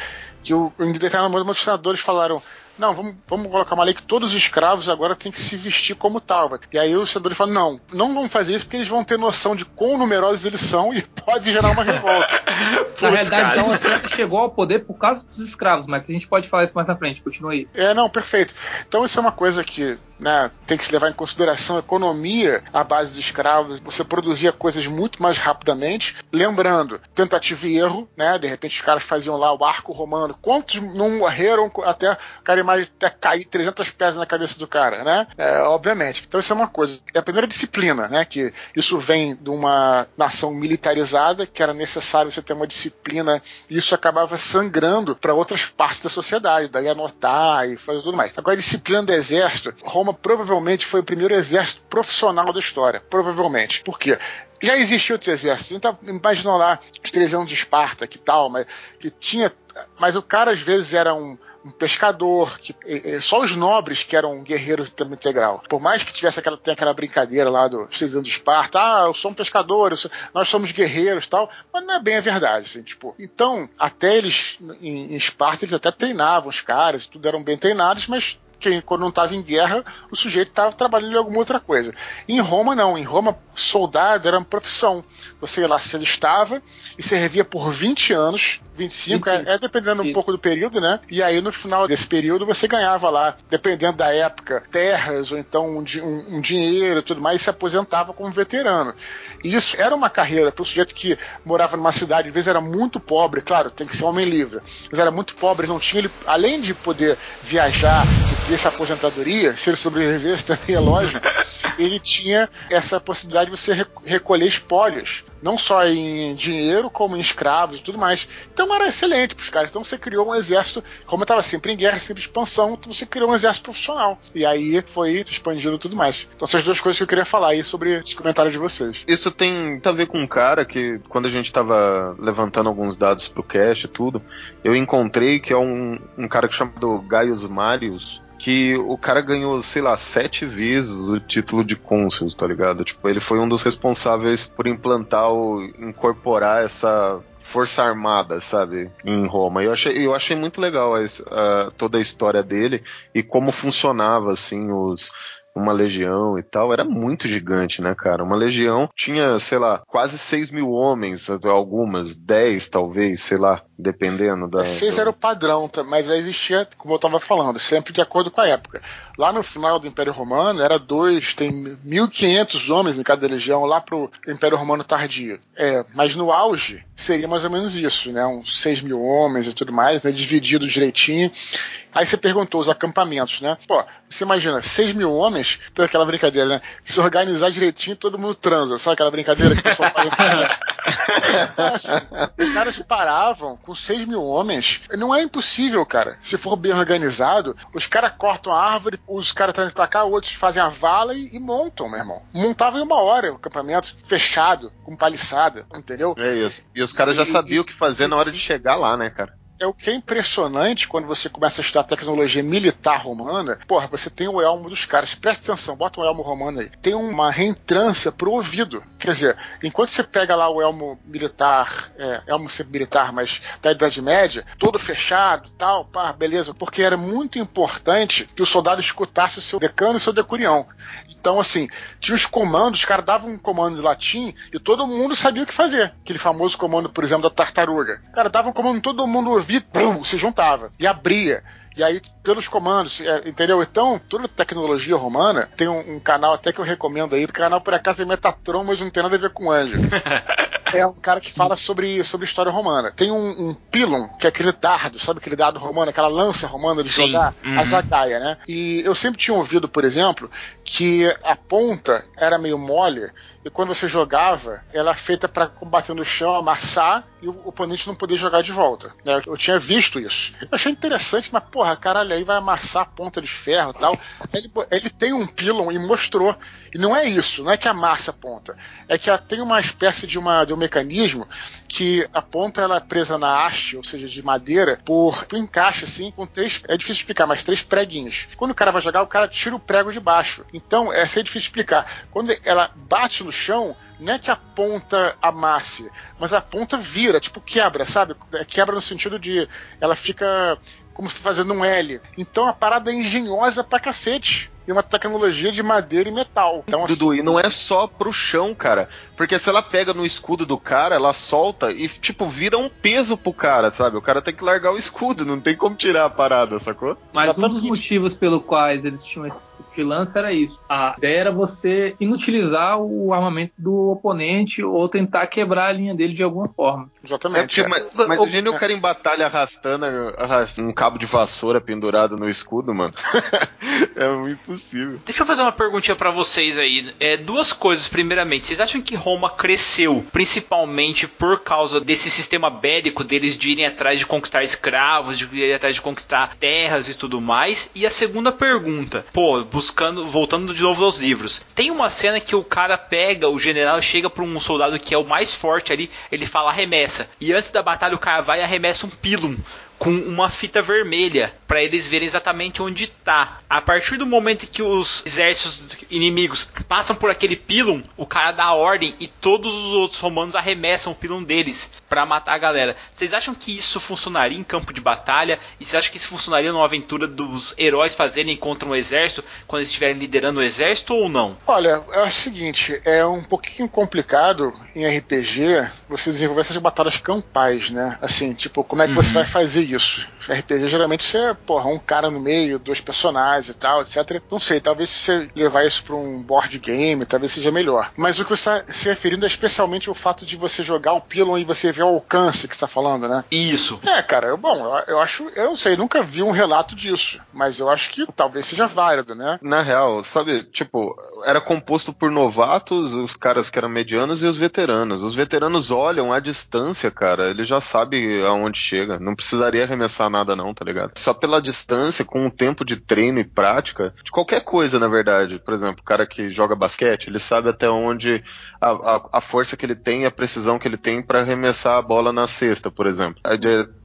que o, em determinado momento os senadores falaram não, vamos, vamos colocar uma lei que todos os escravos agora têm que se vestir como tal. E aí o senador fala: não, não vamos fazer isso porque eles vão ter noção de quão numerosos eles são e <laughs> pode gerar uma revolta. <laughs> Na realidade, então, a chegou ao poder por causa dos escravos, mas a gente pode falar isso mais na frente, continua aí. É, não, perfeito. Então isso é uma coisa que né, tem que se levar em consideração a economia à base de escravos. Você produzia coisas muito mais rapidamente. Lembrando, tentativa e erro, né? De repente os caras faziam lá o arco romano. Quantos não morreram até o cara mais até cair 300 pedras na cabeça do cara, né? É, obviamente. Então isso é uma coisa. É a primeira disciplina, né? Que isso vem de uma nação militarizada, que era necessário você ter uma disciplina, e isso acabava sangrando para outras partes da sociedade, daí anotar e fazer tudo mais. Agora, a disciplina do exército, Roma provavelmente foi o primeiro exército profissional da história. Provavelmente. Por quê? já existia outros exércitos. Então, imaginou lá os três anos de Esparta, que tal, mas que tinha. Mas o cara às vezes era um, um pescador, que, só os nobres que eram guerreiros de tempo integral. Por mais que tivesse aquela, tem aquela brincadeira lá do Cisão de Esparta, ah, eu sou um pescador, sou, nós somos guerreiros tal, mas não é bem a verdade, assim, tipo. Então, até eles, em, em Esparta, eles até treinavam os caras, tudo eram bem treinados, mas quem, quando não estava em guerra, o sujeito estava trabalhando em alguma outra coisa. Em Roma, não. Em Roma, soldado era uma profissão. Você lá se alistava e servia por 20 anos, 25, é, é, dependendo um pouco do período, né? E aí no final desse período você ganhava lá, dependendo da época, terras ou então um, um, um dinheiro e tudo mais, e se aposentava como veterano. E isso era uma carreira para o sujeito que morava numa cidade, às vezes era muito pobre, claro, tem que ser homem livre, mas era muito pobre, não tinha ele, além de poder viajar e ter essa aposentadoria, se ele sobrevivesse também é lógico, <laughs> ele tinha essa possibilidade de você recolher espólios não só em dinheiro, como em escravos e tudo mais. Então era excelente para os caras. Então você criou um exército, como estava sempre em guerra, sempre em expansão, então você criou um exército profissional. E aí foi expandindo tudo mais. Então essas duas coisas que eu queria falar aí sobre esses comentários de vocês. Isso tem a ver com um cara que, quando a gente estava levantando alguns dados pro cache e tudo, eu encontrei que é um, um cara que chama do Gaius Marius, que o cara ganhou, sei lá, sete vezes o título de cônsul, tá ligado? Tipo, ele foi um dos responsáveis por implantar ou incorporar essa força armada, sabe, em Roma. Eu achei, eu achei muito legal a, a, toda a história dele e como funcionava, assim, os uma legião e tal, era muito gigante, né, cara? Uma legião tinha, sei lá, quase 6 mil homens, algumas, 10 talvez, sei lá, dependendo da. 6 do... era o padrão, mas existia, como eu tava falando, sempre de acordo com a época. Lá no final do Império Romano era dois, tem 1.500 homens em cada legião, lá pro Império Romano tardio. É, mas no auge seria mais ou menos isso, né? Uns 6 mil homens e tudo mais, né? dividido direitinho. Aí você perguntou os acampamentos, né? Pô, você imagina, 6 mil homens, toda aquela brincadeira, né? Se organizar direitinho, todo mundo transa. Sabe aquela brincadeira que o pessoal faz? então, assim, os caras paravam com 6 mil homens. Não é impossível, cara. Se for bem organizado, os caras cortam a árvore, os caras trazem pra cá, outros fazem a vala e, e montam, meu irmão. Montavam em uma hora o acampamento fechado, com paliçada, entendeu? É isso. E os caras já sabiam o que fazer na hora de chegar lá, né, cara? É o que é impressionante quando você começa a estudar tecnologia militar romana. Porra, você tem o elmo dos caras. Presta atenção, bota um elmo romano aí. Tem uma reentrância pro ouvido. Quer dizer, enquanto você pega lá o elmo militar, é, elmo sempre militar, mas da Idade Média, todo fechado tal, pá, beleza. Porque era muito importante que o soldado escutasse o seu decano e o seu decurião. Então, assim, tinha os comandos, os caras davam um comando de latim e todo mundo sabia o que fazer. Aquele famoso comando, por exemplo, da tartaruga. Cara, dava um comando, todo mundo ouvia, pum, se juntava e abria. E aí, pelos comandos, é, entendeu? Então, toda tecnologia romana tem um, um canal até que eu recomendo aí, o canal por acaso é Metatron, mas não tem nada a ver com anjo. <laughs> é um cara que fala sobre, sobre história romana. Tem um, um pilum, que é aquele dardo, sabe aquele dardo romano, aquela lança romana de Sim. jogar Uhum. a zagaia, né? E eu sempre tinha ouvido, por exemplo, que a ponta era meio mole e quando você jogava, ela é feita para combater no chão, amassar e o oponente não poder jogar de volta. né? Eu tinha visto isso. Eu achei interessante, mas porra, caralho, aí vai amassar a ponta de ferro e tal. Ele, ele tem um pylon e mostrou. E não é isso, não é que a ponta. É que ela tem uma espécie de, uma, de um mecanismo que a ponta ela é presa na haste, ou seja, de madeira, por, por encaixe assim, com três. É difícil explicar, mas três preguinhos. Quando o cara vai jogar, o cara tira o prego de baixo. Então, essa é difícil explicar. Quando ela bate no chão, não é que a ponta amasse, mas a ponta vira, tipo quebra, sabe? É, Quebra no sentido de ela fica como se fazendo um L. Então a parada é engenhosa pra cacete. E uma tecnologia de madeira e metal. Então, assim, Dudu, e não é só pro chão, cara. Porque se ela pega no escudo do cara, ela solta e, tipo, vira um peso pro cara, sabe? O cara tem que largar o escudo, não tem como tirar a parada, sacou? Mas um dos motivos pelo quais eles tinham esse freelance era isso. A ideia era você inutilizar o armamento do oponente ou tentar quebrar a linha dele de alguma forma. É Exatamente. porque, mas, mas imagine o cara em batalha arrastando, arrastando um cabo de vassoura pendurado no escudo, mano. <laughs> é muito impossível. Deixa eu fazer uma perguntinha pra vocês aí. É, duas coisas, primeiramente. Vocês acham que Roma cresceu principalmente por causa desse sistema bélico deles de irem atrás de conquistar escravos, de irem atrás de conquistar terras e tudo mais? E a segunda pergunta, pô, buscando, voltando de novo aos livros. Tem uma cena que o cara pega, o general chega pra um soldado que é o mais forte ali, ele fala arremessa. E antes da batalha o cara vai e arremessa um pilum com uma fita vermelha para eles verem exatamente onde tá. A partir do momento que os exércitos inimigos passam por aquele pilum, o cara dá a ordem e todos os outros romanos arremessam o pilum deles para matar a galera. Vocês acham que isso funcionaria em campo de batalha? E vocês acham que isso funcionaria numa aventura dos heróis fazerem contra um exército quando eles estiverem liderando o exército ou não? Olha, é o seguinte, é um pouquinho complicado em RPG você desenvolver essas batalhas campais, né? Assim, tipo, como é que você vai fazer isso? RPG geralmente você é, porra, um cara no meio, dois personagens e tal, etc. Não sei, talvez se você levar isso pra um board game, talvez seja melhor. Mas o que você está se referindo é especialmente o fato de você jogar o pylon e você ver o alcance que você tá falando, né? Isso. É, cara, eu, bom, eu, eu acho, eu não sei, nunca vi um relato disso, mas eu acho que talvez seja válido, né? Na real, sabe, tipo, era composto por novatos, os caras que eram medianos e os veteranos. Os veteranos olham a distância, cara, ele já sabe aonde chega. Não precisaria arremessar nada, não, tá ligado? Só pela distância, com o tempo de treino e prática, de qualquer coisa, na verdade. Por exemplo, o cara que joga basquete, ele sabe até onde a, a, a força que ele tem, a precisão que ele tem para arremessar a bola na cesta, por exemplo. É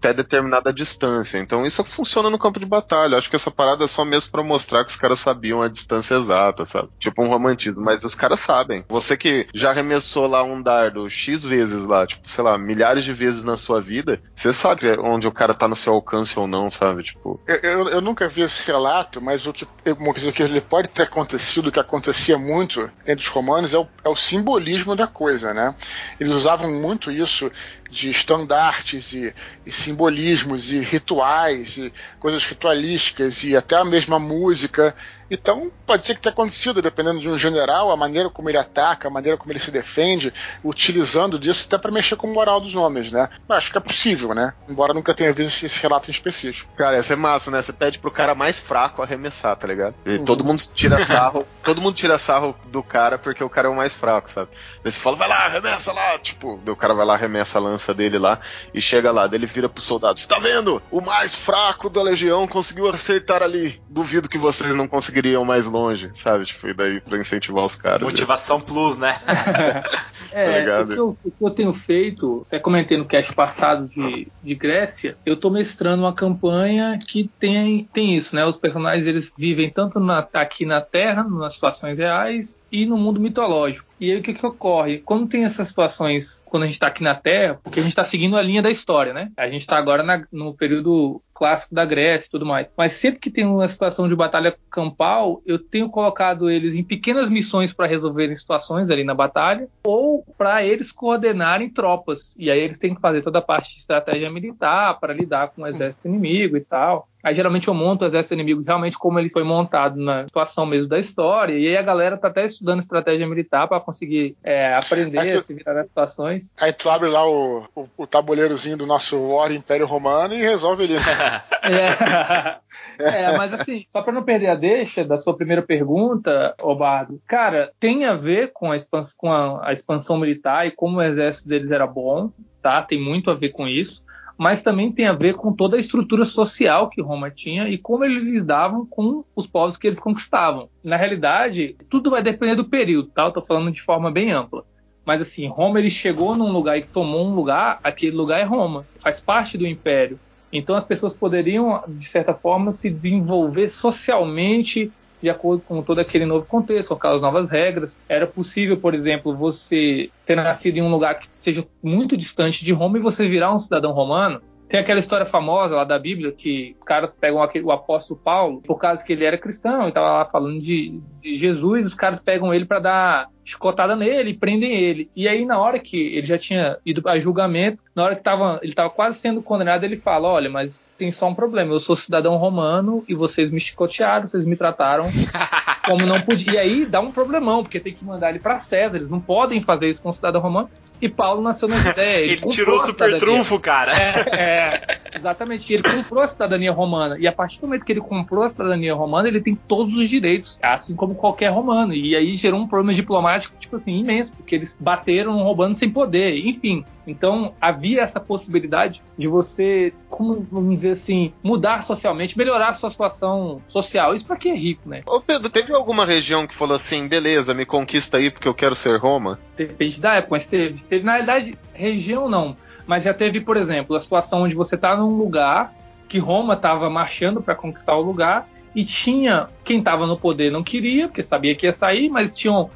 até determinada distância. Então isso funciona no campo de batalha. Acho que essa parada é só mesmo para mostrar que os caras sabiam a distância exata, sabe? Tipo um romantismo, mas os caras sabem. Você que já arremessou lá um dardo X vezes lá, tipo, sei lá, milhares de vezes na sua vida, você sabe onde o cara tá no seu alcance ou não, sabe? Tipo, Eu, eu, eu nunca vi esse relato, mas o que, coisa que ele pode ter acontecido, que acontecia muito entre os romanos, é o, é o simbolismo da coisa, né? Eles usavam muito isso de estandartes e, e simbolismos e rituais e coisas ritualísticas e até a mesma música. Então, pode ser que tenha acontecido, dependendo de um general, a maneira como ele ataca, a maneira como ele se defende, utilizando disso até para mexer com o moral dos homens, né? Mas acho que é possível, né? Embora nunca tenha visto esse relato em específico. Cara, ia ser massa, né? Você pede pro cara mais fraco arremessar, tá ligado? E todo mundo tira sarro, <laughs> todo mundo tira sarro do cara porque o cara é o mais fraco, sabe? Daí você fala, vai lá, arremessa lá, tipo, o cara vai lá, arremessa a lança dele lá e chega lá, daí ele vira pro soldado, você tá vendo? O mais fraco da legião conseguiu acertar ali. Duvido que vocês não conseguiriam mais longe, sabe? Tipo, e daí pra incentivar os caras. Motivação plus, né? <laughs> É, ligado? o, que eu, o que eu tenho feito, até comentei no cast passado de, de Grécia, eu tô mestrando uma campanha que tem, tem isso, né? Os personagens eles vivem tanto na- aqui na Terra, nas situações reais, e no mundo mitológico. E aí o que, que ocorre? Quando tem essas situações, quando a gente está aqui na Terra, porque a gente está seguindo a linha da história, né? A gente está agora na, no período clássico da Grécia e tudo mais. Mas sempre que tem uma situação de batalha campal, eu tenho colocado eles em pequenas missões para resolverem situações ali na batalha, ou para eles coordenarem tropas. E aí eles têm que fazer toda a parte de estratégia militar para lidar com o exército inimigo e tal. Aí geralmente eu monto o exército inimigo realmente como ele foi montado na situação mesmo da história. E aí a galera tá até estudando estratégia militar para conseguir é, aprender a se virar nas situações. Aí tu abre lá o, o, o tabuleirozinho do nosso War Império Romano e resolve ali. <laughs> é. É, mas assim, só para não perder a deixa da sua primeira pergunta, Obardo, cara, tem a ver com, a, com a, a, expansão militar e como o exército deles era bom, tá? Tem muito a ver com isso mas também tem a ver com toda a estrutura social que Roma tinha e como eles lidavam com os povos que eles conquistavam. Na realidade, tudo vai depender do período, tá? Eu tô falando de forma bem ampla. Mas assim, Roma ele chegou num lugar e tomou um lugar, aquele lugar é Roma, faz parte do império. Então as pessoas poderiam, de certa forma, se desenvolver socialmente de acordo com todo aquele novo contexto, com aquelas novas regras. Era possível, por exemplo, você ter nascido em um lugar que seja muito distante de Roma e você virar um cidadão romano. Tem aquela história famosa lá da Bíblia que os caras pegam aquele, o apóstolo Paulo, por causa que ele era cristão e estava lá falando de, de Jesus, os caras pegam ele para dar chicotada nele, prendem ele. E aí, na hora que ele já tinha ido a julgamento, na hora que tava, ele estava quase sendo condenado, ele fala: Olha, mas tem só um problema, eu sou cidadão romano e vocês me chicotearam, vocês me trataram <laughs> como não podia. E aí dá um problemão, porque tem que mandar ele para César, eles não podem fazer isso com o cidadão romano. E Paulo nasceu na ideia. Ele, <laughs> ele tirou o super trunfo, cara. É, é, exatamente. Ele comprou a cidadania romana. E a partir do momento que ele comprou a cidadania romana, ele tem todos os direitos, assim como qualquer romano. E aí gerou um problema diplomático, tipo assim, imenso, porque eles bateram roubando sem poder. Enfim, então havia essa possibilidade de você, como vamos dizer assim, mudar socialmente, melhorar a sua situação social. Isso para quem é rico, né? Ô Pedro, teve alguma região que falou assim, beleza, me conquista aí porque eu quero ser Roma? Depende da época, mas teve. Teve, na realidade, região não. Mas já teve, por exemplo, a situação onde você está num lugar que Roma estava marchando para conquistar o lugar e tinha quem estava no poder não queria, porque sabia que ia sair, mas tinham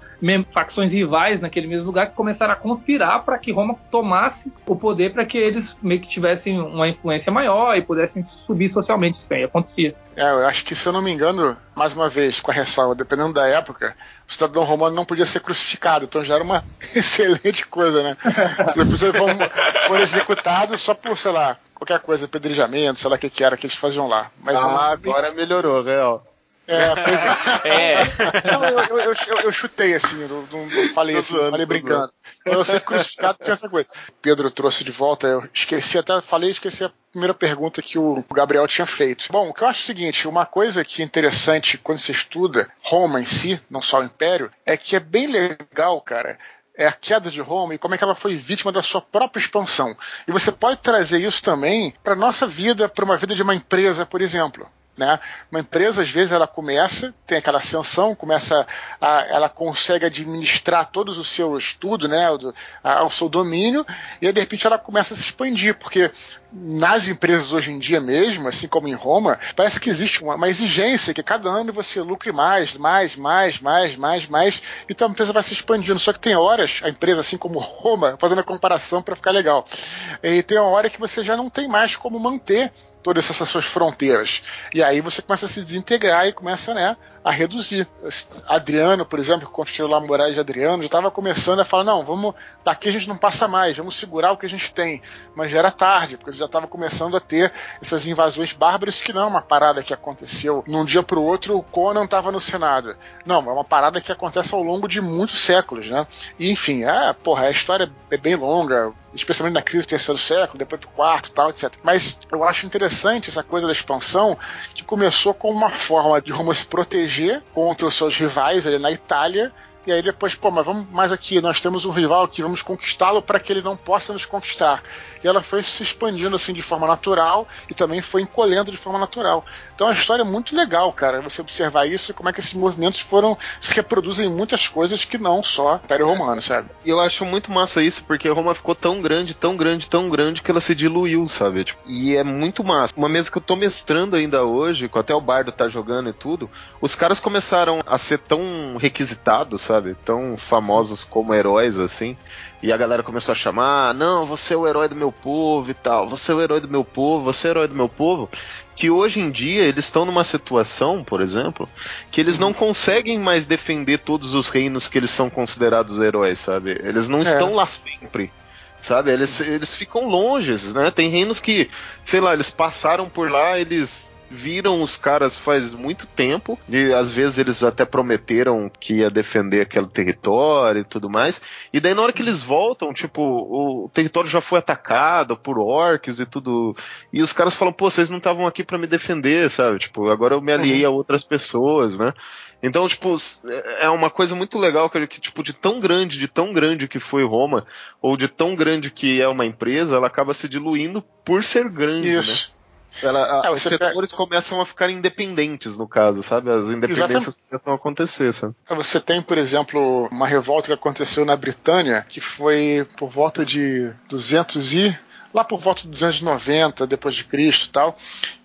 facções rivais naquele mesmo lugar que começaram a conspirar para que Roma tomasse o poder para que eles meio que tivessem uma influência maior e pudessem subir socialmente. Isso aí acontecia. É, eu acho que, se eu não me engano, mais uma vez, com a ressalva, dependendo da época, o cidadão romano não podia ser crucificado, então já era uma <laughs> excelente coisa, né? <laughs> As pessoas foram executados só por, sei lá, qualquer coisa, apedrejamento, sei lá o que, que era que eles faziam lá. Mas ah, agora melhorou, real. É, pois é. <laughs> é. Não, eu, eu, eu, eu, chutei assim, não, não falei assim, zoando, falei brincando. Pra eu ser crucificado tinha essa coisa. Pedro trouxe de volta, eu esqueci, até falei, esqueci a primeira pergunta que o Gabriel tinha feito. Bom, o que eu acho é o seguinte, uma coisa que é interessante quando você estuda Roma em si, não só o Império, é que é bem legal, cara, é a queda de Roma e como é que ela foi vítima da sua própria expansão. E você pode trazer isso também para nossa vida, para uma vida de uma empresa, por exemplo. Né? Uma empresa, às vezes, ela começa, tem aquela ascensão, começa a, ela consegue administrar todos os seus tudo, né, o, o seu domínio, e aí, de repente ela começa a se expandir, porque nas empresas hoje em dia mesmo, assim como em Roma, parece que existe uma, uma exigência que cada ano você lucre mais, mais, mais, mais, mais, mais, então a empresa vai se expandindo. Só que tem horas, a empresa, assim como Roma, fazendo a comparação para ficar legal, e tem uma hora que você já não tem mais como manter todas essas suas fronteiras. E aí você começa a se desintegrar e começa, né, a reduzir. Adriano, por exemplo, que construiu lá muralha de Adriano, já estava começando a falar: não, vamos, daqui a gente não passa mais, vamos segurar o que a gente tem. Mas já era tarde, porque já estava começando a ter essas invasões bárbaras, que não é uma parada que aconteceu num dia para o outro, o Conan estava no Senado. Não, é uma parada que acontece ao longo de muitos séculos, né? E enfim, é, porra, a história é bem longa, especialmente na crise do terceiro século, depois do quarto e tal, etc. Mas eu acho interessante essa coisa da expansão, que começou com uma forma de Roma se proteger proteger contra os seus rivais ali na Itália. E aí depois, pô, mas vamos mais aqui, nós temos um rival aqui, vamos conquistá-lo para que ele não possa nos conquistar e ela foi se expandindo assim de forma natural e também foi encolhendo de forma natural. Então é uma história muito legal, cara, você observar isso como é que esses movimentos foram se reproduzem em muitas coisas que não só Império Romano, sabe? E eu acho muito massa isso porque Roma ficou tão grande, tão grande, tão grande que ela se diluiu, sabe? Tipo, e é muito massa. Uma mesa que eu tô mestrando ainda hoje, com até o Bardo tá jogando e tudo, os caras começaram a ser tão requisitados, sabe? Tão famosos como heróis assim. E a galera começou a chamar, ah, não, você é o herói do meu povo e tal, você é o herói do meu povo, você é o herói do meu povo. Que hoje em dia eles estão numa situação, por exemplo, que eles não conseguem mais defender todos os reinos que eles são considerados heróis, sabe? Eles não É. estão lá sempre. Sabe, eles, eles ficam longe, né? Tem reinos que, sei lá, eles passaram por lá, eles viram os caras faz muito tempo, e às vezes eles até prometeram que ia defender aquele território e tudo mais, e daí na hora que eles voltam, tipo, o território já foi atacado por orcs e tudo, e os caras falam, pô, vocês não estavam aqui pra me defender, sabe? Tipo, agora eu me aliei a outras pessoas, né? Então, tipo, é uma coisa muito legal que, tipo, de tão grande, de tão grande que foi Roma, ou de tão grande que é uma empresa, ela acaba se diluindo por ser grande, Isso. né? Ela, É, os setores começam a ficar independentes, no caso, sabe? As independências começam a acontecer, sabe? Você tem, por exemplo, uma revolta que aconteceu na Britânia, que foi por volta de 200 e lá por volta de 290 depois de Cristo e tal,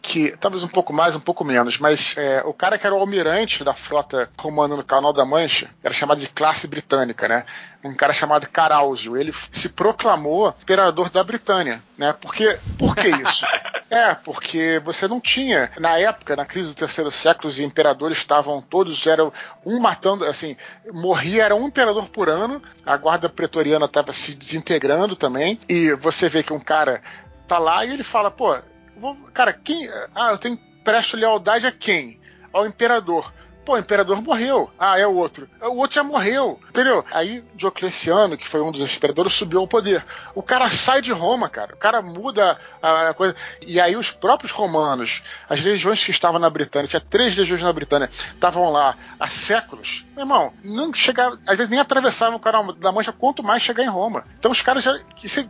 que talvez um pouco mais, um pouco menos, mas é, o cara que era o almirante da frota romana no Canal da Mancha era chamado de classe britânica, né? Um cara chamado Caráusio, ele se proclamou imperador da Britânia, né? Porque por que isso? <laughs> É, porque você não tinha, na época, na crise do terceiro século, os imperadores estavam todos, eram um matando, assim, morria, era um imperador por ano, a guarda pretoriana estava se desintegrando também, e você vê que um cara tá lá e ele fala, pô, vou- cara, quem. Ah, eu tenho presto lealdade a quem? Ao imperador. Pô, o imperador morreu. Ah, é o outro. O outro já morreu. Entendeu? Aí Diocleciano, que foi um dos imperadores, subiu ao poder. O cara sai de Roma, cara. O cara muda a a coisa. E aí os próprios romanos, as legiões que estavam na Britânia, tinha três legiões na Britânia, estavam lá há séculos. Meu irmão, não chegava, às vezes nem atravessavam o canal da Mancha, quanto mais chegar em Roma. Então os caras já.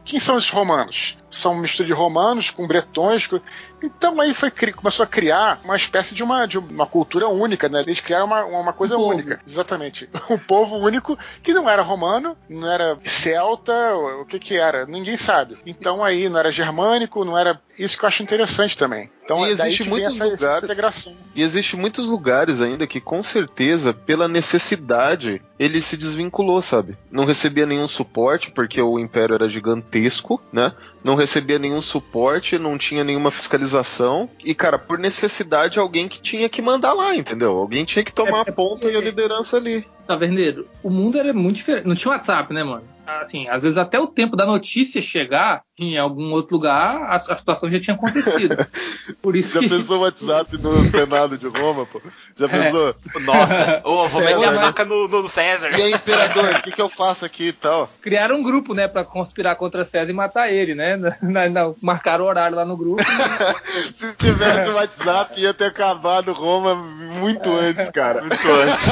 Quem são esses romanos? São mistura de romanos com bretões. com- Então aí foi, começou a criar uma espécie de uma, de uma cultura única, né? Eles criaram uma, uma coisa Um povo. única. Exatamente. <laughs> Um povo único que não era romano, não era celta, o o que que era? Ninguém sabe. Então aí não era germânico, não era. Isso que eu acho interessante também. Então E é daí existe que vem muitos essa, essa lugares- integração. E existe muitos lugares ainda que, com certeza, pela necessidade, ele se desvinculou, sabe? Não recebia nenhum suporte, porque o império era gigantesco, né? Não recebia nenhum suporte, não tinha nenhuma fiscalização. E, cara, por necessidade, alguém que tinha que mandar lá, entendeu? Alguém tinha que tomar É, é a ponta e a liderança ali. Taverneiro, o mundo era muito diferente. Não tinha WhatsApp, né, mano? Assim, às vezes até o tempo da notícia chegar em algum outro lugar, a, a situação já tinha acontecido. <laughs> Por isso Já que. pensou o WhatsApp no Senado de Roma, pô? Já É. pensou? Nossa, <laughs> ô, vou É, meter a mas- faca no, no César. E aí, imperador, o que, que eu faço aqui e tal? Criaram um grupo, né, pra conspirar contra César e matar ele, né? <laughs> Na- na- marcaram o horário lá no grupo. Se tivesse o WhatsApp, ia ter acabado Roma muito antes, cara. Muito antes.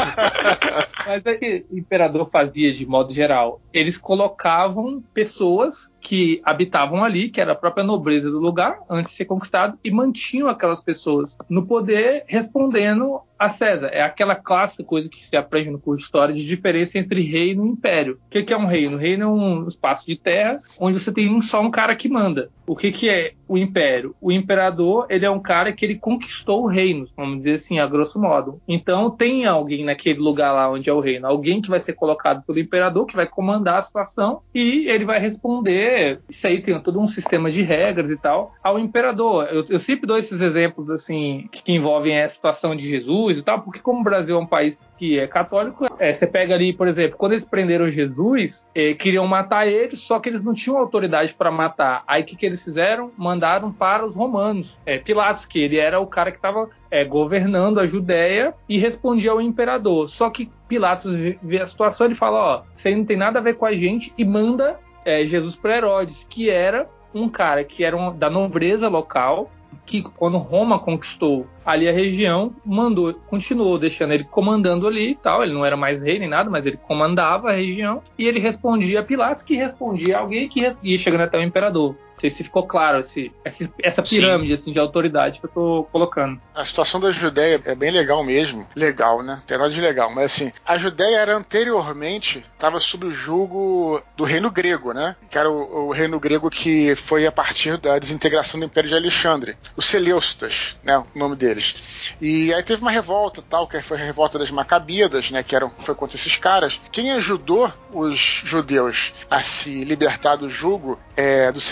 Mas é que o imperador fazia de modo geral. Eles colocavam pessoas que habitavam ali, que era a própria nobreza do lugar, antes de ser conquistado, e mantinham aquelas pessoas no poder respondendo a César. É aquela clássica coisa que se aprende no curso de história de diferença entre reino e império. O que é um reino? O reino é um espaço de terra onde você tem só um cara que manda. O que, que é o império? O imperador, ele é um cara que ele conquistou o reino, vamos dizer assim, a grosso modo. Então tem alguém naquele lugar lá onde é o reino, alguém que vai ser colocado pelo imperador, que vai comandar a situação e ele vai responder. Isso aí tem todo um sistema de regras e tal ao imperador. Eu, eu sempre dou esses exemplos assim que envolvem a situação de Jesus e tal, porque como o Brasil é um país que é católico, é, você pega ali, por exemplo, quando eles prenderam Jesus, é, queriam matar ele, só que eles não tinham autoridade para matar. Aí o que, que eles fizeram? Mandaram para os romanos. É, Pilatos, que ele era o cara que estava é, governando a Judéia e respondia ao imperador. Só que Pilatos vê- a situação e fala: Ó, aí não tem nada a ver com a gente, e manda é, Jesus para Herodes, que era um cara que era um- da nobreza local, que quando Roma conquistou ali a região, mandou, continuou deixando ele comandando ali e tal. Ele não era mais rei nem nada, mas ele comandava a região e ele respondia a Pilatos, que respondia a alguém que ia chegando até o imperador. Sei se ficou claro esse, essa, essa pirâmide assim, de autoridade que eu tô colocando. A situação da Judéia é bem legal mesmo. Legal, né? Não tem nada de legal. Mas assim, a Judéia era anteriormente, estava sob o jugo do reino grego, né? Que era o, o, reino grego que foi a partir da desintegração do Império de Alexandre. Os Seleucidas, né? O nome deles. E aí teve uma revolta tal, que foi a revolta das Macabíadas, né? Que eram, foi contra esses caras. Quem ajudou os judeus a se libertar do jugo é, dos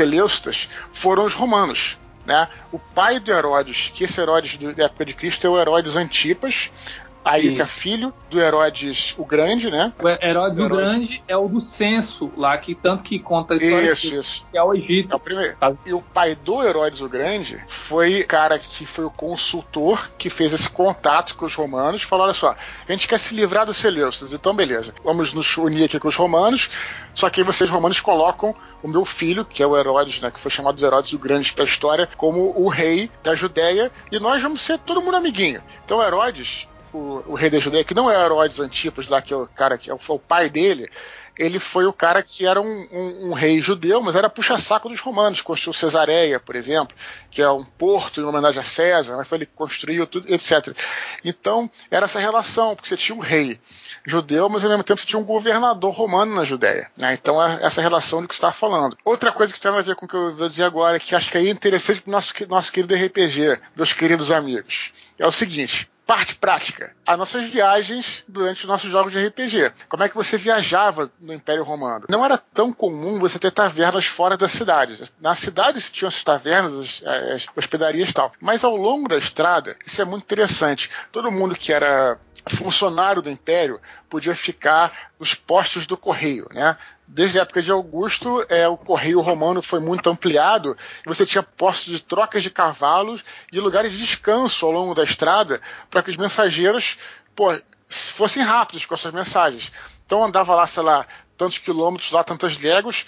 Seleucidas foram os romanos. Né? O pai do Herodes, que esse Herodes da época de Cristo é o Herodes Antipas, Aí Sim. que é filho do Herodes o Grande, né? O Herodes o Grande é o do censo lá, que tanto que conta a história isso, que, isso. que é o Egito. É o primeiro. Tá. E o pai do Herodes o Grande foi cara que foi o consultor que fez esse contato com os romanos, falou: olha só, a gente quer se livrar dos Seleucidas, então beleza, vamos nos unir aqui com os romanos, só que aí vocês romanos colocam o meu filho, que é o Herodes, né, que foi chamado de Herodes o Grande para a história, como o rei da Judéia, e nós vamos ser todo mundo amiguinho. Então Herodes o, o rei da Judéia, que não é Herodes Antipas, lá que é o cara que é o, o pai dele, ele foi o cara que era um, um, um rei judeu, mas era puxa-saco dos romanos. Construiu Cesareia, por exemplo, que é um porto em homenagem a César, mas ele construiu tudo, etc. Então, era essa relação, porque você tinha um rei judeu, mas ao mesmo tempo você tinha um governador romano na Judéia. Né? Então, é essa relação do que você está falando. Outra coisa que tem a ver com o que eu vou dizer agora, que acho que é interessante para o nosso, nosso querido RPG, meus queridos amigos, é o seguinte parte prática. As nossas viagens durante os nossos jogos de RPG. Como é que você viajava no Império Romano? Não era tão comum você ter tavernas fora das cidades. Na cidade se tinham essas tavernas, as, as hospedarias e tal. Mas ao longo da estrada, isso é muito interessante. Todo mundo que era funcionário do Império podia ficar nos postos do correio, né? Desde a época de Augusto, é, o correio romano foi muito ampliado e você tinha postos de trocas de cavalos e lugares de descanso ao longo da estrada para que os mensageiros pô, fossem rápidos com essas mensagens. Então andava lá, sei lá, tantos quilômetros, lá tantas léguas,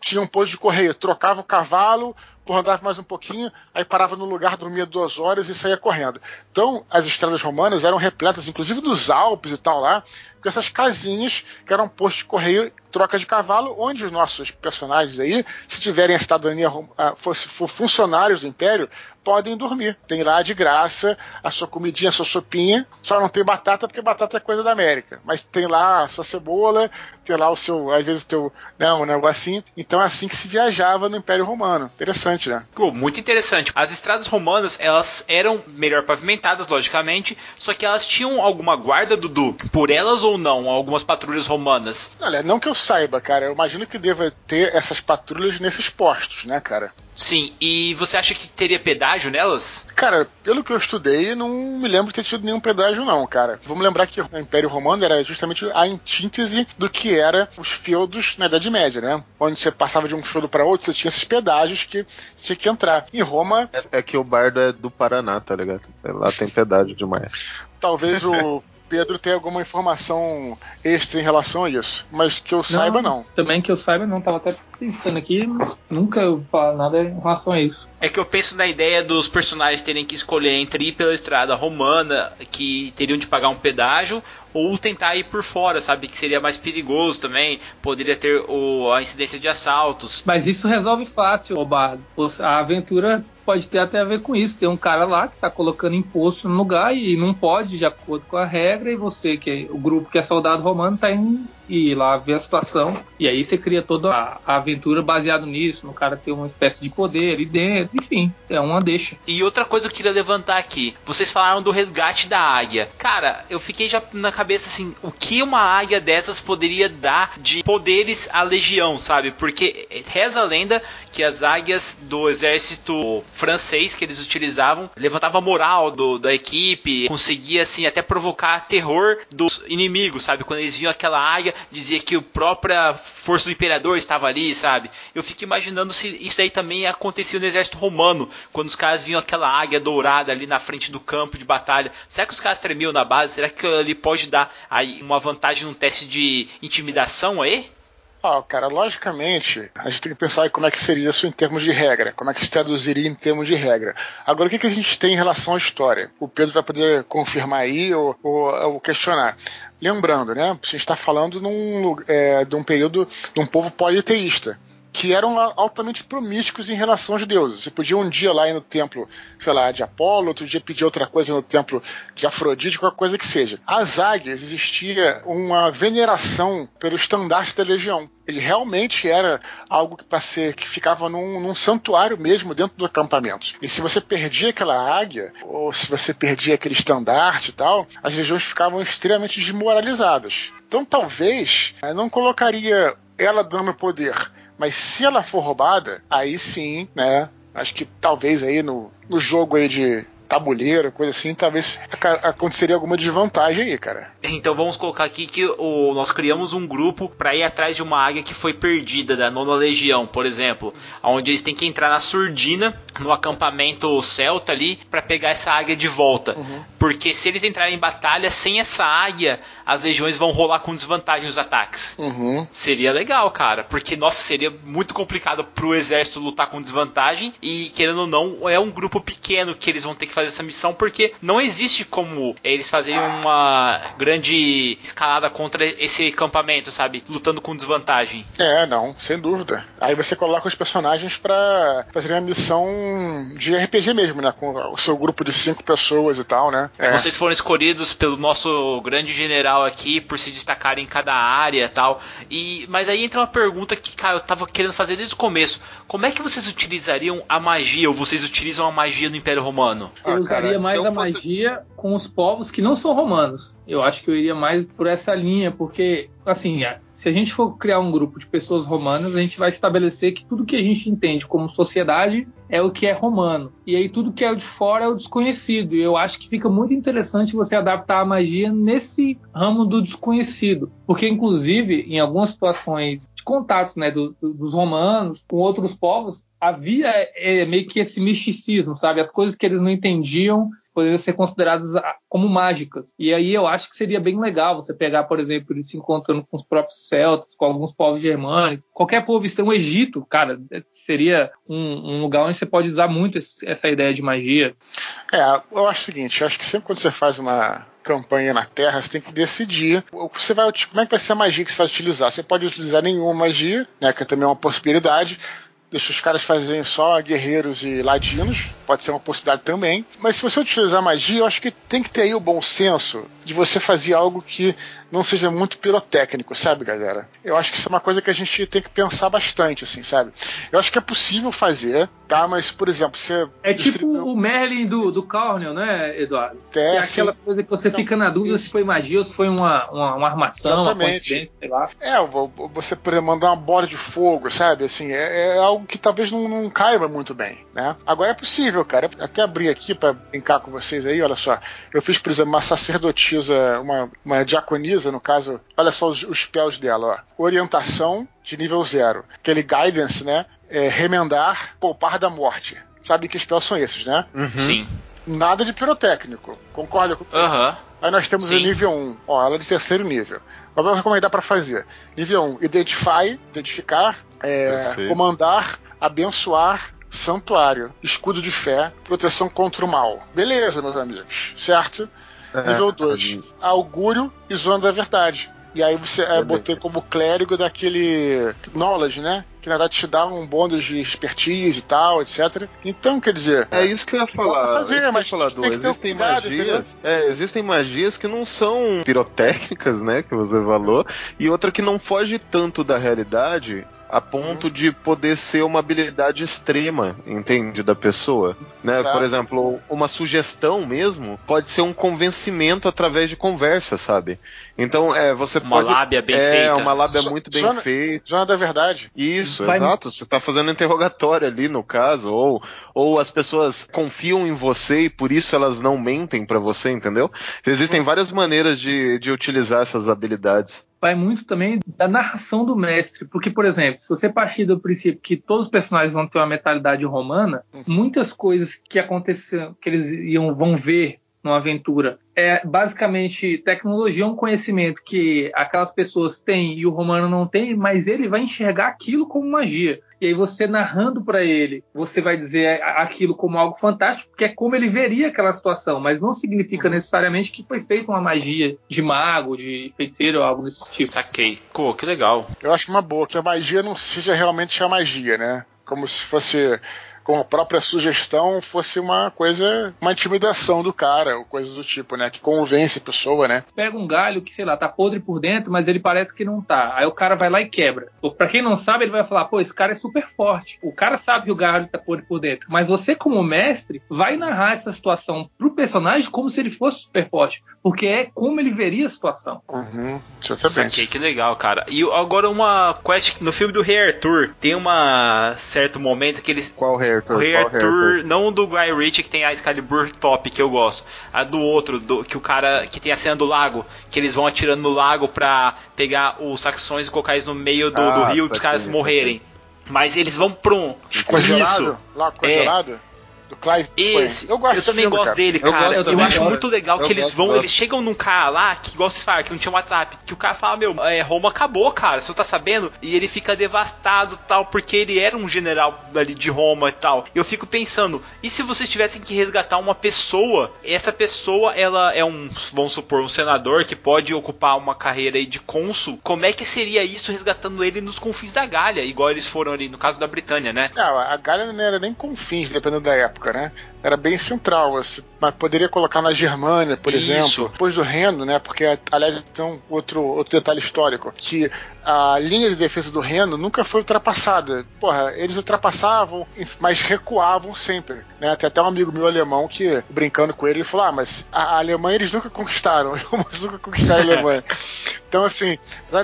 tinha um posto de correio, trocava o cavalo, andava mais um pouquinho, aí parava no lugar, dormia duas horas e saía correndo. Então, as estradas romanas eram repletas, inclusive dos Alpes e tal lá, com essas casinhas que eram postos de correio, troca de cavalo, onde os nossos personagens aí, se tiverem a cidadania, ah, fosse, for funcionários do Império, podem dormir. Tem lá de graça a sua comidinha, a sua sopinha. Só não tem batata, porque batata é coisa da América. Mas tem lá a sua cebola, tem lá o seu, às vezes, o teu, né, um negocinho. Então é assim que se viajava no Império Romano. Interessante, né? muito interessante. As estradas romanas, elas eram melhor pavimentadas, logicamente, só que elas tinham alguma guarda, Dudu, por elas ou não, algumas patrulhas romanas? Olha, não que eu saiba, cara. Eu imagino que deva ter essas patrulhas nesses postos, né, cara? Sim, e você acha que teria pedágio nelas? Cara, pelo que eu estudei, não me lembro de ter tido nenhum pedágio, não, cara. Vamos lembrar que o Império Romano era justamente a antítese do que era os feudos na Idade Média, né? Onde você passava de um feudo para outro, você tinha esses pedágios que você tinha que entrar. Em Roma. É, é que o bardo é do Paraná, tá ligado? Lá tem pedágio demais. Talvez o <laughs> Pedro tem alguma informação extra em relação a isso. Mas que eu saiba, não. Também que eu saiba, não. Tava até pensando aqui, nunca falar nada em relação a isso. É que eu penso na ideia dos personagens terem que escolher entre ir pela estrada romana, que teriam de pagar um pedágio, ou tentar ir por fora, sabe? Que seria mais perigoso também, poderia ter o, a incidência de assaltos. Mas isso resolve fácil, Obardo. A aventura pode ter até a ver com isso. Tem um cara lá que está colocando imposto no lugar e não pode, de acordo com a regra, e você, que é o grupo que é soldado romano, está indo e lá ver a situação. E aí você cria toda a, a aventura baseado nisso, no cara ter uma espécie de poder ali dentro, enfim, é uma deixa. E outra coisa que eu queria levantar aqui, vocês falaram do resgate da águia. Cara, eu fiquei já na cabeça assim, o que uma águia dessas poderia dar de poderes à legião, sabe? Porque reza a lenda que as águias do exército francês que eles utilizavam levantava a moral do, da equipe, conseguia assim até provocar terror dos inimigos, sabe? Quando eles viam aquela águia, dizia que a própria força do imperador estava ali, sabe? Eu fico imaginando se isso aí também acontecia no exército romano, quando os caras viam aquela águia dourada ali na frente do campo de batalha. Será que os caras tremiam na base? Será que ele pode dar aí uma vantagem num teste de intimidação aí? Ah, cara, logicamente, a gente tem que pensar como é que seria isso em termos de regra, como é que se traduziria em termos de regra. Agora, o que, que a gente tem em relação à história? O Pedro vai poder confirmar aí ou, ou, ou questionar. Lembrando, né, a gente está falando num, é, de um período de um povo politeísta que eram altamente promísticos em relação aos deuses. Você podia um dia lá ir no templo, sei lá, de Apolo, outro dia pedir outra coisa no templo de Afrodite, qualquer coisa que seja. As águias existia uma veneração pelo estandarte da legião. Ele realmente era algo que, ser, que ficava num, num santuário mesmo dentro do acampamento. E se você perdia aquela águia, ou se você perdia aquele estandarte e tal, as legiões ficavam extremamente desmoralizadas. Então talvez eu não colocaria ela dando poder, mas se ela for roubada, aí sim, né? Acho que talvez aí no, no jogo aí de tabuleiro, coisa assim, talvez aconteceria alguma desvantagem aí, cara. Então vamos colocar aqui que o, nós criamos um grupo para ir atrás de uma águia que foi perdida da nona legião, por exemplo, onde eles têm que entrar na surdina, no acampamento celta ali, para pegar essa águia de volta. Uhum. Porque se eles entrarem em batalha sem essa águia, as legiões vão rolar com desvantagem os ataques. Uhum. Seria legal, cara, porque nossa, seria muito complicado pro exército lutar com desvantagem e querendo ou não, é um grupo pequeno que eles vão ter que fazer essa missão porque não existe como eles fazerem uma grande escalada contra esse acampamento, sabe? Lutando com desvantagem. É, não, sem dúvida. Aí você coloca os personagens para fazer uma missão de RPG mesmo, né? Com o seu grupo de cinco pessoas e tal, né? É. Vocês foram escolhidos pelo nosso grande general aqui por se destacarem em cada área e tal. E, mas aí entra uma pergunta que, cara, eu tava querendo fazer desde o começo. Como é que vocês utilizariam a magia, ou vocês utilizam a magia no Império Romano? Eu usaria cara, mais a magia com os povos que não são romanos. Eu acho que eu iria mais por essa linha, porque, assim, se a gente for criar um grupo de pessoas romanas, a gente vai estabelecer que tudo que a gente entende como sociedade é o que é romano. E aí tudo que é de fora é o desconhecido. E eu acho que fica muito interessante você adaptar a magia nesse ramo do desconhecido. Porque, inclusive, em algumas situações de contatos né, do, do, dos romanos com outros povos, havia é, meio que esse misticismo, sabe? As coisas que eles não entendiam poderiam ser consideradas ah, como mágicas. E aí eu acho que seria bem legal você pegar, por exemplo, ele se encontrando com os próprios celtas, com alguns povos germânicos, qualquer povo extremo, o Egito, cara, seria um, um, lugar onde você pode usar muito essa ideia de magia. É, eu acho o seguinte, eu acho que sempre quando você faz uma campanha na Terra, você tem que decidir você vai, como é que vai ser a magia que você vai utilizar. Você pode utilizar nenhuma magia, né, que é também uma possibilidade, deixa os caras fazerem só guerreiros e ladinos, pode ser uma possibilidade também. Mas se você utilizar magia, eu acho que tem que ter aí o bom senso de você fazer algo que não seja muito pirotécnico, sabe, galera? Eu acho que isso é uma coisa que a gente tem que pensar bastante, assim, sabe? Eu acho que é possível fazer, tá? Mas, por exemplo, você. É tipo o Merlin do, do Cornel, né, Eduardo? É, é aquela coisa que você então, fica na dúvida isso. se foi magia ou se foi uma, uma, uma armação, Exatamente. uma sei lá. É, você, por exemplo, mandar uma bola de fogo, sabe? Assim, é, é algo que talvez não, não caiba muito bem, né? Agora é possível, cara. Eu até abri aqui para brincar com vocês aí, olha só. Eu fiz, por exemplo, uma sacerdotisa, uma, uma diaconisa no caso, olha só os, os spells dela, ó. Orientação de nível zero. Aquele guidance, né? É, remendar, poupar da morte. Sabe que spells são esses, né? Uhum. Sim. Nada de pirotécnico. Concorda com Aham. Uhum. Aí nós temos Sim. o nível 1. Ó, ela é de terceiro nível. Vamos recomendar para fazer. Nível 1, identify, identificar, é, comandar, abençoar, santuário, escudo de fé, proteção contra o mal. Beleza, meus amigos, certo? É, Nível 2, augúrio e zona da verdade. E aí você é, botei como clérigo daquele knowledge, né? Que na verdade te dá um bônus de expertise e tal, etc. Então, quer dizer. É isso que eu ia falar. Fazer, mas falar, tem que ter existem cuidado, magias, é, existem magias que não são pirotécnicas, né? Que você falou, e outra que não foge tanto da realidade a ponto uhum. de poder ser uma habilidade extrema, entende, da pessoa, né? Por exemplo, uma sugestão mesmo pode ser um convencimento através de conversa, sabe? Então, é, você uma pode... Uma lábia bem é, feita. É, uma lábia muito bem zona, feita. Zona da verdade. Isso, Vai... exato. Você está fazendo interrogatório ali, no caso, ou, ou as pessoas confiam em você e por isso elas não mentem para você, entendeu? Existem várias maneiras de, de utilizar essas habilidades vai muito também da narração do mestre. Porque, por exemplo, se você partir do princípio que todos os personagens vão ter uma mentalidade romana, muitas coisas que aconteceram, que eles iam, vão ver numa aventura é basicamente tecnologia é um conhecimento que aquelas pessoas têm e o romano não tem, mas ele vai enxergar aquilo como magia. E aí você narrando para ele, você vai dizer aquilo como algo fantástico, porque é como ele veria aquela situação, mas não significa necessariamente que foi feita uma magia de mago, de feiticeiro ou algo desse tipo. Saquei. Pô, que legal. Eu acho uma boa que a magia não seja realmente a magia, né? Como se fosse com a própria sugestão fosse uma coisa, uma intimidação do cara, ou coisa do tipo, né? Que convence a pessoa, né? Pega um galho que, sei lá, tá podre por dentro, mas ele parece que não tá. Aí o cara vai lá e quebra. Para quem não sabe, ele vai falar, pô, esse cara é super forte. O cara sabe que o galho tá podre por dentro. Mas você, como mestre, vai narrar essa situação pro personagem como se ele fosse super forte. Porque é como ele veria a situação. Uhum, Saquei, que legal, cara. E agora uma quest no filme do Rei Arthur. Tem uma certo momento que eles. Qual Rei Arthur? O Rei Arthur, não do Guy Ritchie que tem a Excalibur top que eu gosto. A do outro, do, que o cara que tem a cena do lago, que eles vão atirando no lago pra pegar os saxões e colocar eles no meio do, Ah, do rio para os saquei, caras morrerem. Mas eles vão pra um. Congelado? Isso. Lá, congelado? Do Clive Esse, Eu gosto desse também filme, gosto cara. dele, Eu cara. gosto Eu, também, acho muito legal Eu que eles vão, gosto. eles chegam num cara lá, que igual vocês falaram, que não tinha WhatsApp, que o cara fala, meu, é, Roma acabou, cara, você não tá sabendo? E ele fica devastado tal, porque ele era um general ali de Roma e tal. Eu fico pensando, e se vocês tivessem que resgatar uma pessoa? Essa pessoa, ela é um, vamos supor, um senador que pode ocupar uma carreira aí de cônsul. Como é que seria isso resgatando ele nos confins da Galha, igual eles foram ali no caso da Britânia, né? Não, a Galha não era nem confins, dependendo da época, né? Era bem central, assim, mas poderia colocar na Germânia, por Isso. exemplo, depois do Reno, né? Porque, aliás, tem outro, outro detalhe histórico, que a linha de defesa do Reno nunca foi ultrapassada. Porra, eles ultrapassavam, mas recuavam sempre, né? Tem até um amigo meu alemão que, brincando com ele, ele falou, ah, mas a, Alemanha eles nunca conquistaram, <laughs> os romanos nunca conquistaram a Alemanha. Então, assim,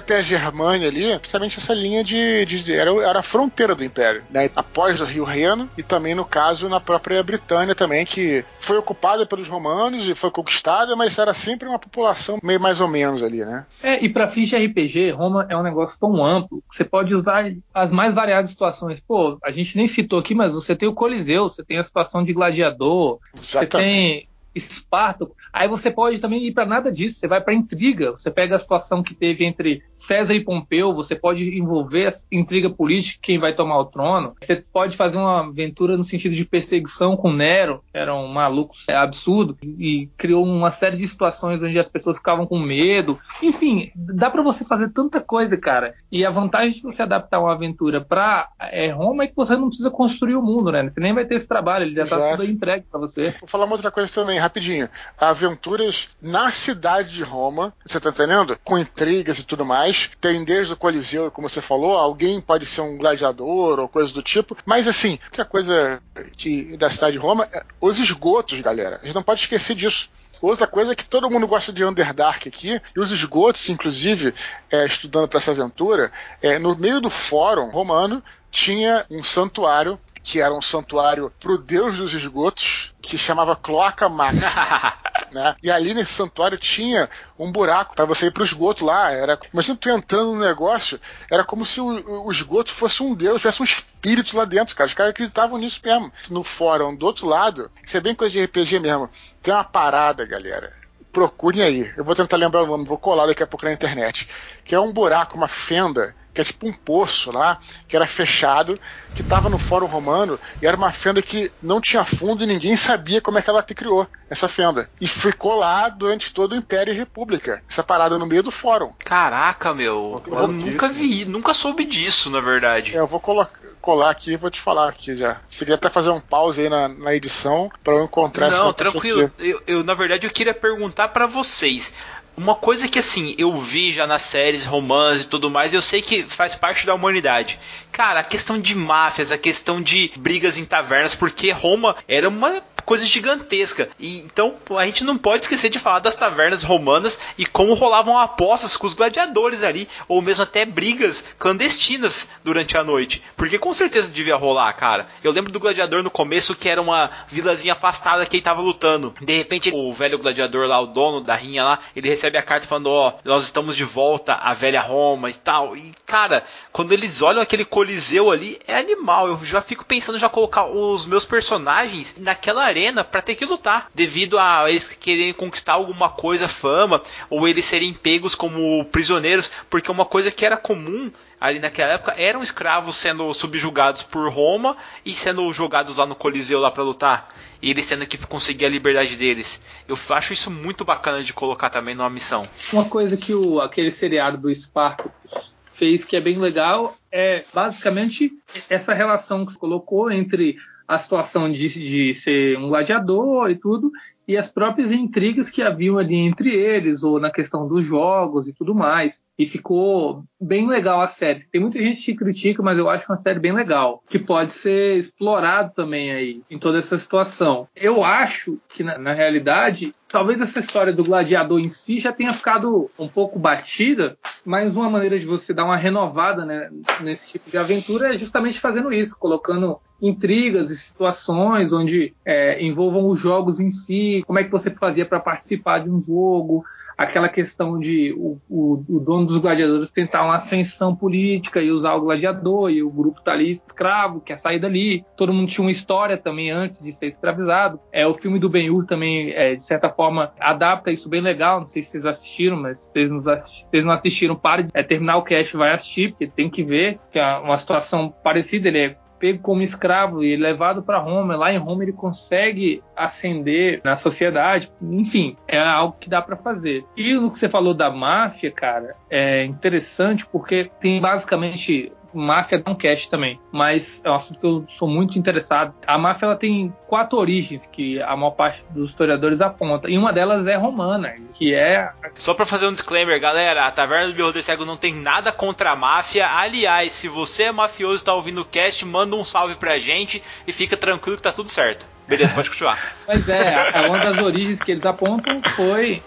ter a Germânia ali, principalmente essa linha de. de- de- era, era a fronteira do Império, né? Após o Rio Reno, e também, no caso, na própria Britânia também, que foi ocupada pelos romanos e foi conquistada, mas era sempre uma população meio mais ou menos ali, né? É, e para fins de RPG, Roma é um negócio tão amplo que você pode usar as mais variadas situações. Pô, a gente nem citou aqui, mas você tem o Coliseu, você tem a situação de gladiador, você tem Espartaco. Aí você pode também ir para nada disso, você vai para intriga. Você pega a situação que teve entre César e Pompeu, você pode envolver a intriga política, quem vai tomar o trono. Você pode fazer uma aventura no sentido de perseguição com Nero, que era um maluco é, absurdo, e criou uma série de situações onde as pessoas ficavam com medo. Enfim, dá para você fazer tanta coisa, cara. E a vantagem de você adaptar uma aventura para é, Roma é que você não precisa construir o mundo, né? Você nem vai ter esse trabalho, ele já tá Exato. tudo aí entregue para você. Vou falar uma outra coisa também, rapidinho. Aventuras na cidade de Roma, você tá entendendo? Com intrigas e tudo mais. Tem desde o Coliseu, como você falou, alguém pode ser um gladiador ou coisa do tipo. Mas assim, outra coisa que da cidade de Roma, é os esgotos, galera. A gente não pode esquecer disso. Outra coisa é que todo mundo gosta de Underdark aqui, e os esgotos, inclusive, é, estudando para essa aventura, é, no meio do fórum romano tinha um santuário que era um santuário pro deus dos esgotos, que chamava Cloaca Máxima. <laughs> né? E ali nesse santuário tinha um buraco para você ir pro esgoto lá. Era, imagina tu entrando no negócio, era como se o, o esgoto fosse um deus, tivesse um espírito lá dentro, cara. Os caras acreditavam nisso mesmo. No fórum, do outro lado, isso é bem coisa de RPG mesmo. Tem uma parada, galera. Procurem aí. Eu vou tentar lembrar o nome, vou colar daqui a pouco na internet. Que é um buraco, uma fenda, que é tipo um poço lá, que era fechado, que estava no Fórum Romano, e era uma fenda que não tinha fundo e ninguém sabia como é que ela se criou, essa fenda. E ficou lá durante todo o Império e República, essa parada no meio do Fórum. Caraca, meu. Eu nunca vi, nunca soube disso, na verdade. É, eu vou colar aqui e vou te falar aqui já. Se quiser até fazer um pause aí na, na edição, para eu encontrar essa Não, tranquilo. Eu, eu, na verdade, eu queria perguntar pra vocês. Uma coisa que assim, eu vi já nas séries, romances e tudo mais, eu sei que faz parte da humanidade. Cara, a questão de máfias, a questão de brigas em tavernas, porque Roma era uma coisa gigantesca. E então a gente não pode esquecer de falar das tavernas romanas e como rolavam apostas com os gladiadores ali, ou mesmo até brigas clandestinas durante a noite. Porque com certeza devia rolar, cara. Eu lembro do gladiador no começo que era uma vilazinha afastada que ele tava lutando. De repente, o velho gladiador lá, o dono da rinha lá, ele recebe a carta falando: Ó, nós estamos de volta à velha Roma e tal. E cara, quando eles olham aquele coliseu ali, é animal. Eu já fico pensando já colocar os meus personagens naquela arena para ter que lutar, devido a eles quererem conquistar alguma coisa, fama, ou eles serem pegos como prisioneiros, porque uma coisa que era comum ali naquela época eram escravos sendo subjugados por Roma e sendo jogados lá no Coliseu lá para lutar e eles tendo que conseguir a liberdade deles. Eu acho isso muito bacana de colocar também numa missão. Uma coisa que o, aquele seriado do Spartacus fez que é bem legal é basicamente essa relação que se colocou entre a situação de, de ser um gladiador e tudo e as próprias intrigas que haviam ali entre eles, ou na questão dos jogos e tudo mais. E ficou bem legal a série. Tem muita gente que critica, mas eu acho uma série bem legal, que pode ser explorado também aí, em toda essa situação. Eu acho que, na, na realidade, talvez essa história do gladiador em si já tenha ficado um pouco batida, mas uma maneira de você dar uma renovada né, nesse tipo de aventura é justamente fazendo isso, colocando intrigas e situações onde é, envolvam os jogos em si, como é que você fazia para participar de um jogo, aquela questão de o, o, o, dono dos gladiadores tentar uma ascensão política e usar o gladiador, e o grupo tá ali escravo, quer sair dali. Todo mundo tinha uma história também antes de ser escravizado. É, o filme do Ben-Hur também, é, de certa forma, adapta isso bem legal. Não sei se vocês assistiram, mas se vocês não, assistiram, vocês não assistiram, pare de é, terminar o cast vai assistir, porque tem que ver que é uma situação parecida. Ele é pego como escravo e levado para Roma. Lá em Roma ele consegue ascender na sociedade. Enfim, é algo que dá para fazer. E no que você falou da máfia, cara, é interessante porque tem basicamente máfia dá um cast também, mas é um assunto que eu sou muito interessado. A máfia ela tem quatro origens que a maior parte dos historiadores aponta, e uma delas é romana, que é. Só para fazer um disclaimer, galera, a Taverna do Beholder Cego não tem nada contra a máfia. Aliás, se você é mafioso e tá ouvindo o cast, manda um salve pra gente e fica tranquilo que tá tudo certo. Beleza, pode continuar. <laughs> Mas é, uma das origens que eles apontam foi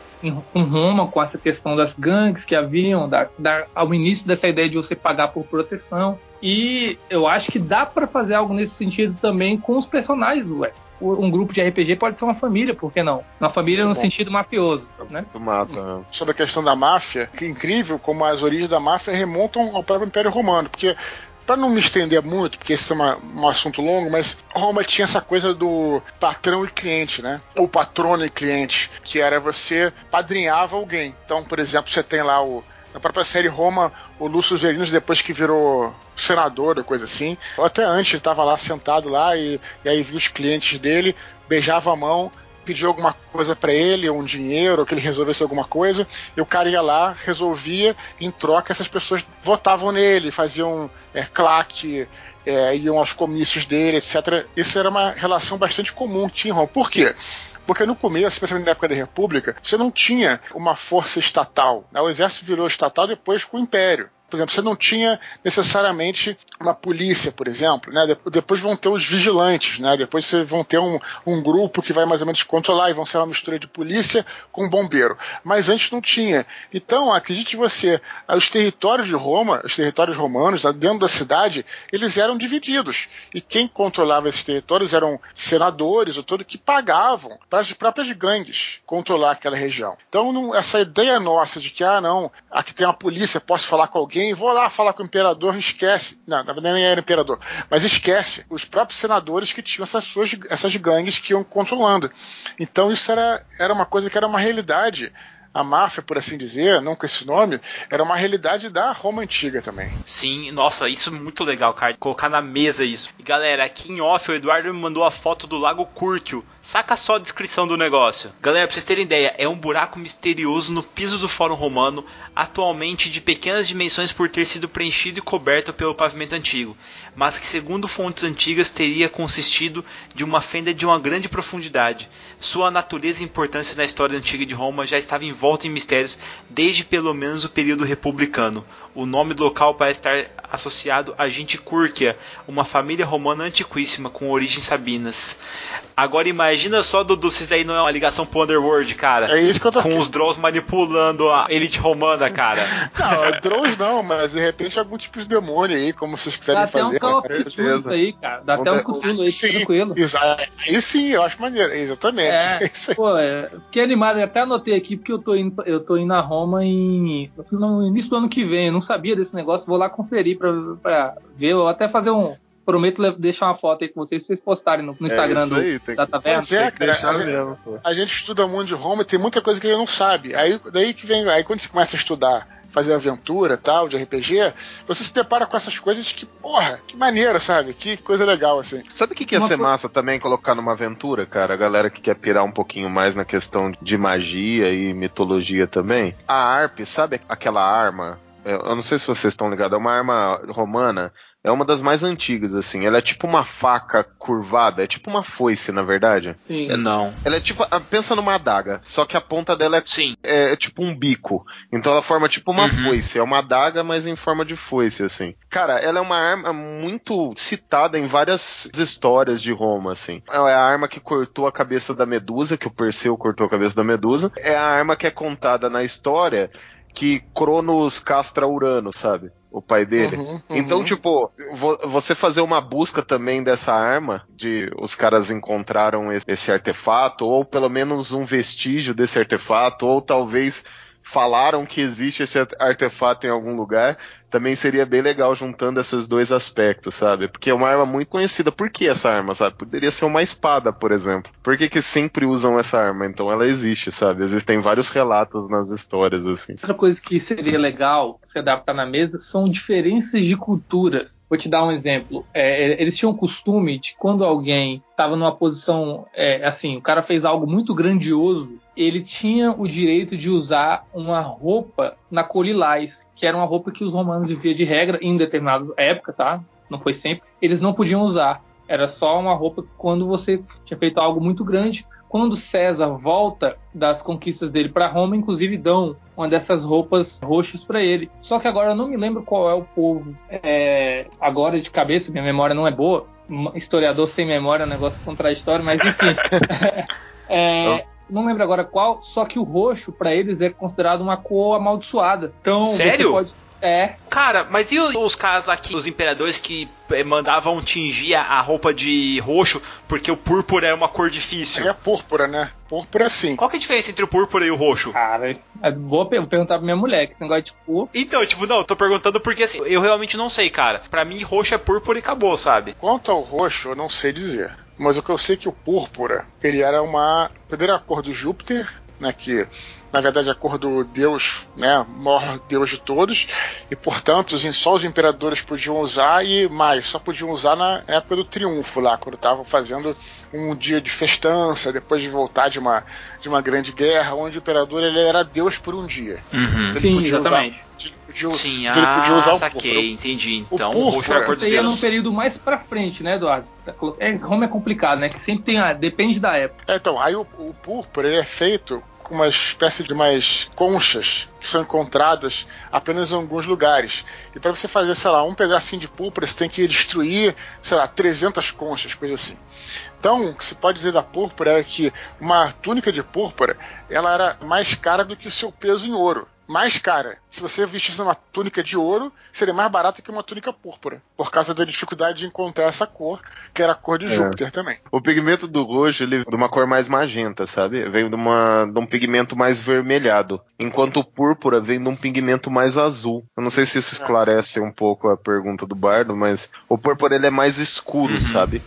com Roma, com essa questão das gangues que haviam, da, da, ao início dessa ideia de você pagar por proteção. E eu acho que dá para fazer algo nesse sentido também com os personagens, ué. Um grupo de RPG pode ser uma família, por que não? Uma família Muito no bom. sentido mafioso, né? Mata. Né? Sobre a questão da máfia, que incrível como as origens da máfia remontam ao próprio Império Romano, porque para não me estender muito, porque esse é uma, um assunto longo, mas Roma tinha essa coisa do patrão e cliente, né? Ou patrono e cliente, que era você padrinhava alguém. Então, por exemplo, você tem lá o na própria série Roma, o Lúcio Verinos, depois que virou senador, ou coisa assim, ou até antes, ele estava lá sentado lá e, e aí viu os clientes dele, beijava a mão, pediu alguma coisa para ele, um dinheiro, ou que ele resolvesse alguma coisa, e o cara ia lá, resolvia, em troca essas pessoas votavam nele, faziam é, claque, é, iam aos comícios dele, etc. Isso era uma relação bastante comum que tinha em Roma. Por quê? Porque no começo, especialmente na época da República, você não tinha uma força estatal. O exército virou estatal depois com o Império. Por exemplo, você não tinha necessariamente uma polícia, por exemplo, né? Depois vão ter os vigilantes, né? Depois vocês vão ter um, um grupo que vai mais ou menos controlar e vão ser uma mistura de polícia com bombeiro. Mas antes não tinha. Então, acredite você, os territórios de Roma, os territórios romanos, dentro da cidade, eles eram divididos. E quem controlava esses territórios eram senadores ou tudo que pagavam para as próprias gangues controlar aquela região. Então, não, essa ideia nossa de que, ah, não, aqui tem uma polícia, posso falar com alguém alguém, vou lá falar com o imperador, esquece. Não, na verdade nem era imperador, mas esquece os próprios senadores que tinham essas suas essas gangues que iam controlando. Então isso era, era uma coisa que era uma realidade a máfia, por assim dizer, não com esse nome, era uma realidade da Roma antiga também. Sim, nossa, isso é muito legal, cara. Colocar na mesa isso. E galera, aqui em off, o Eduardo me mandou a foto do Lago Curtio. Saca só a descrição do negócio. Galera, pra vocês terem ideia, é um buraco misterioso no piso do Fórum Romano, atualmente de pequenas dimensões por ter sido preenchido e coberto pelo pavimento antigo, mas que, segundo fontes antigas, teria consistido de uma fenda de uma grande profundidade. Sua natureza e importância na história antiga de Roma já estava envolta em mistérios desde pelo menos o período republicano. O nome do local parece estar associado a gente Curquia, uma família romana antiquíssima com origens sabinas. Agora imagina só, Dudu, se isso aí não é uma ligação pro Underworld, cara. É isso que eu tô Com os Drows manipulando a elite romana, cara. <laughs> não, Drows não, mas de repente algum tipo de demônio aí, como vocês quiserem fazer. Dá um isso aí, cara. Dá até um Cthulhu aí, sim, tranquilo. Aí sim, eu acho maneiro, exatamente. É, <laughs> é pô, é, fiquei animado, eu até anotei aqui, porque eu tô indo, eu tô indo a Roma em, no início do ano que vem, eu não sabia desse negócio, vou lá conferir pra, pra ver, ou até fazer um prometo deixar uma foto aí com vocês pra vocês postarem no, no Instagram isso do, aí, da taverna. É, cara. mesmo, a gente estuda muito de Roma e tem muita coisa que ele não sabe. Aí daí que vem. Aí quando você começa a estudar, fazer aventura tal, de RPG, você se depara com essas coisas que, porra, que maneira, sabe? Que coisa legal, assim. Sabe o que, que ia Uma ser co- massa também colocar numa aventura, cara? A galera que quer pirar um pouquinho mais na questão de magia e mitologia também. A harp, sabe aquela arma? Eu eu não sei se vocês estão ligados, é uma arma romana. É uma das mais antigas, assim. Ela é tipo uma faca curvada, é tipo uma foice, na verdade. Sim. Não. Ela é tipo. ah, Pensa numa adaga, só que a ponta dela é Sim. é, é tipo um bico. Então ela forma tipo uma Uhum. foice. É uma adaga, mas em forma de foice, assim. Cara, ela é uma arma muito citada em várias histórias de Roma, assim. É a arma que cortou a cabeça da Medusa, que o Perseu cortou a cabeça da Medusa. É a arma que é contada na história que Cronos castra Urano, sabe? O pai dele. Uhum, uhum. Então, tipo, vo- você fazer uma busca também dessa arma, de os caras encontraram esse, esse artefato, ou pelo menos um vestígio desse artefato, ou talvez falaram que existe esse arte- artefato em algum lugar, também seria bem legal juntando esses dois aspectos, sabe? Porque é uma arma muito conhecida. Por que essa arma, sabe? Poderia ser uma espada, por exemplo. Por que, que sempre usam essa arma? Então ela existe, sabe? Existem vários relatos nas histórias, assim. Outra coisa que seria legal se adaptar na mesa são diferenças de culturas. Vou te dar um exemplo. É, eles tinham o costume de quando alguém estava numa posição, é, assim, o cara fez algo muito grandioso, ele tinha o direito de usar uma roupa na cor que era uma roupa que os romanos, via de regra, em determinada época, tá? Não foi sempre, eles não podiam usar. Era só uma roupa quando você tinha feito algo muito grande. Quando César volta das conquistas dele para Roma, inclusive dão uma dessas roupas roxas para ele. Só que agora eu não me lembro qual é o povo. É, agora de cabeça, minha memória não é boa. Historiador sem memória é um negócio contraditório, mas enfim. <laughs> É, não lembro agora qual, só que o roxo para eles é considerado uma cor amaldiçoada. Então, Sério? Você pode, é, Cara, mas e os, os caras lá que os imperadores que eh, mandavam tingir a, roupa de roxo porque o púrpura é uma cor difícil? É púrpura, né? Púrpura sim. Qual que é a diferença entre o púrpura e o roxo? cara, é boa per- vou perguntar pra minha mulher, que esse negócio de cor. Então, tipo, não, eu tô perguntando porque assim, eu realmente não sei, cara. Pra mim, roxo é púrpura e acabou, sabe? Quanto ao roxo, eu não sei dizer. Mas o que eu sei é que o púrpura, ele era uma. Primeiro a cor do Júpiter, né? Que na verdade é a cor do deus, né? Maior deus de todos. E portanto, só os imperadores podiam usar e mais, só podiam usar na época do triunfo lá, quando estavam fazendo um dia de festança, depois de voltar de uma, de uma grande guerra, onde o imperador ele era deus por um dia. Uhum. Ele Sim, podia usar- ele podia, Sim, ele podia ah, usar o saquei, púrpura. entendi. O Então, o, púrpura, roxo era a cor Isso dos aí é num período mais pra frente, né, Eduardo? Tá É, Roma é complicado, né? Que sempre tem a. Depende da época. É, então, aí o, o púrpura ele é feito com uma espécie de mais conchas que são encontradas apenas em alguns lugares. E para você fazer, sei lá, um pedacinho de púrpura, você tem que destruir, sei lá, 300 conchas, coisa assim. Então, o que se pode dizer da púrpura era que uma túnica de púrpura, ela era mais cara do que o seu peso em ouro. Mais cara. Se você vestisse uma túnica de ouro, seria mais barata que uma túnica púrpura. Por causa da dificuldade de encontrar essa cor, que era a cor de É. Júpiter também. O pigmento do roxo, ele é de uma cor mais magenta, sabe? Vem de, uma, de um pigmento mais vermelhado. Enquanto o púrpura vem de um pigmento mais azul. Eu não sei se isso esclarece um pouco a pergunta do Bardo, mas o púrpura ele é mais escuro, Uhum. sabe?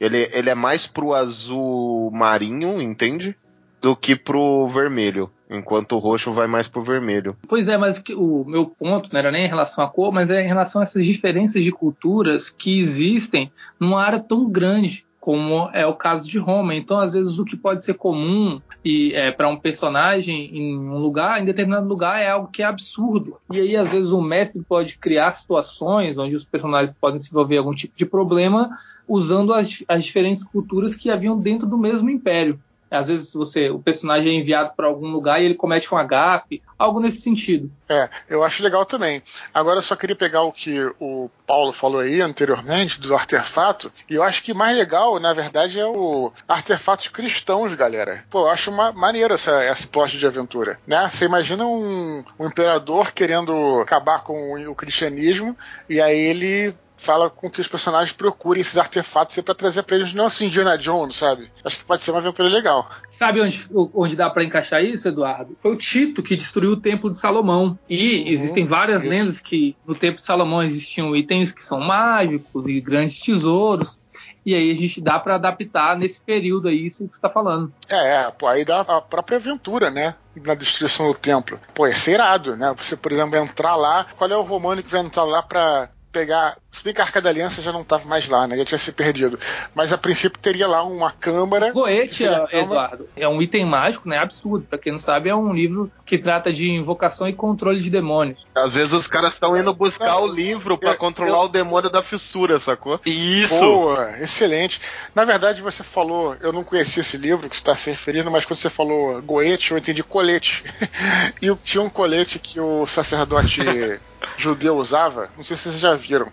Ele, ele é mais pro azul marinho, entende? Do que pro vermelho. Enquanto o roxo vai mais pro vermelho. Pois é, mas o meu ponto não era nem em relação à cor, mas é em relação a essas diferenças de culturas que existem numa área tão grande como é o caso de Roma. Então, às vezes, o que pode ser comum e é, para um personagem em um lugar, em determinado lugar, é algo que é absurdo. E aí, às vezes, o mestre pode criar situações onde os personagens podem se envolver em algum tipo de problema usando as, as diferentes culturas que haviam dentro do mesmo império. Às vezes você, o personagem é enviado para algum lugar e ele comete um agafe, algo nesse sentido. É, eu acho legal também. Agora eu só queria pegar o que o Paulo falou aí anteriormente, do artefato, e eu acho que mais legal, na verdade, é o artefatos cristãos, galera. Pô, eu acho uma maneira essa, essa de aventura, né? Você imagina um, um imperador querendo acabar com o, o cristianismo, e aí ele fala com que os personagens procurem esses artefatos para trazer pra eles, não assim Indiana Jones, sabe? Acho que pode ser uma aventura legal. Sabe onde, onde dá para encaixar isso, Eduardo? Foi o Tito que destruiu o Templo de Salomão. E uhum, existem várias isso. lendas que no Templo de Salomão existiam itens que são mágicos e grandes tesouros. E aí a gente dá para adaptar nesse período aí, isso que você tá falando. É, é, pô, aí dá a própria aventura, né? Na destruição do templo. Pô, é irado, né? Você, por exemplo, entrar lá. Qual é o romano que vai entrar lá pra pegar. Se bem que a Arca da Aliança já não estava mais lá, né? Já tinha se perdido. Mas a princípio teria lá uma câmara. Goethe, Eduardo, é um item mágico, né? Absurdo. Pra quem não sabe, é um livro que trata de invocação e controle de demônios. Às vezes os caras estão indo buscar não, o livro para controlar eu... o demônio da fissura, sacou? Isso! Boa, excelente. Na verdade, você falou, eu não conhecia esse livro que você está se referindo, mas quando você falou Goethe, eu entendi colete. <laughs> e tinha um colete que o sacerdote <laughs> judeu usava, não sei se vocês já viram.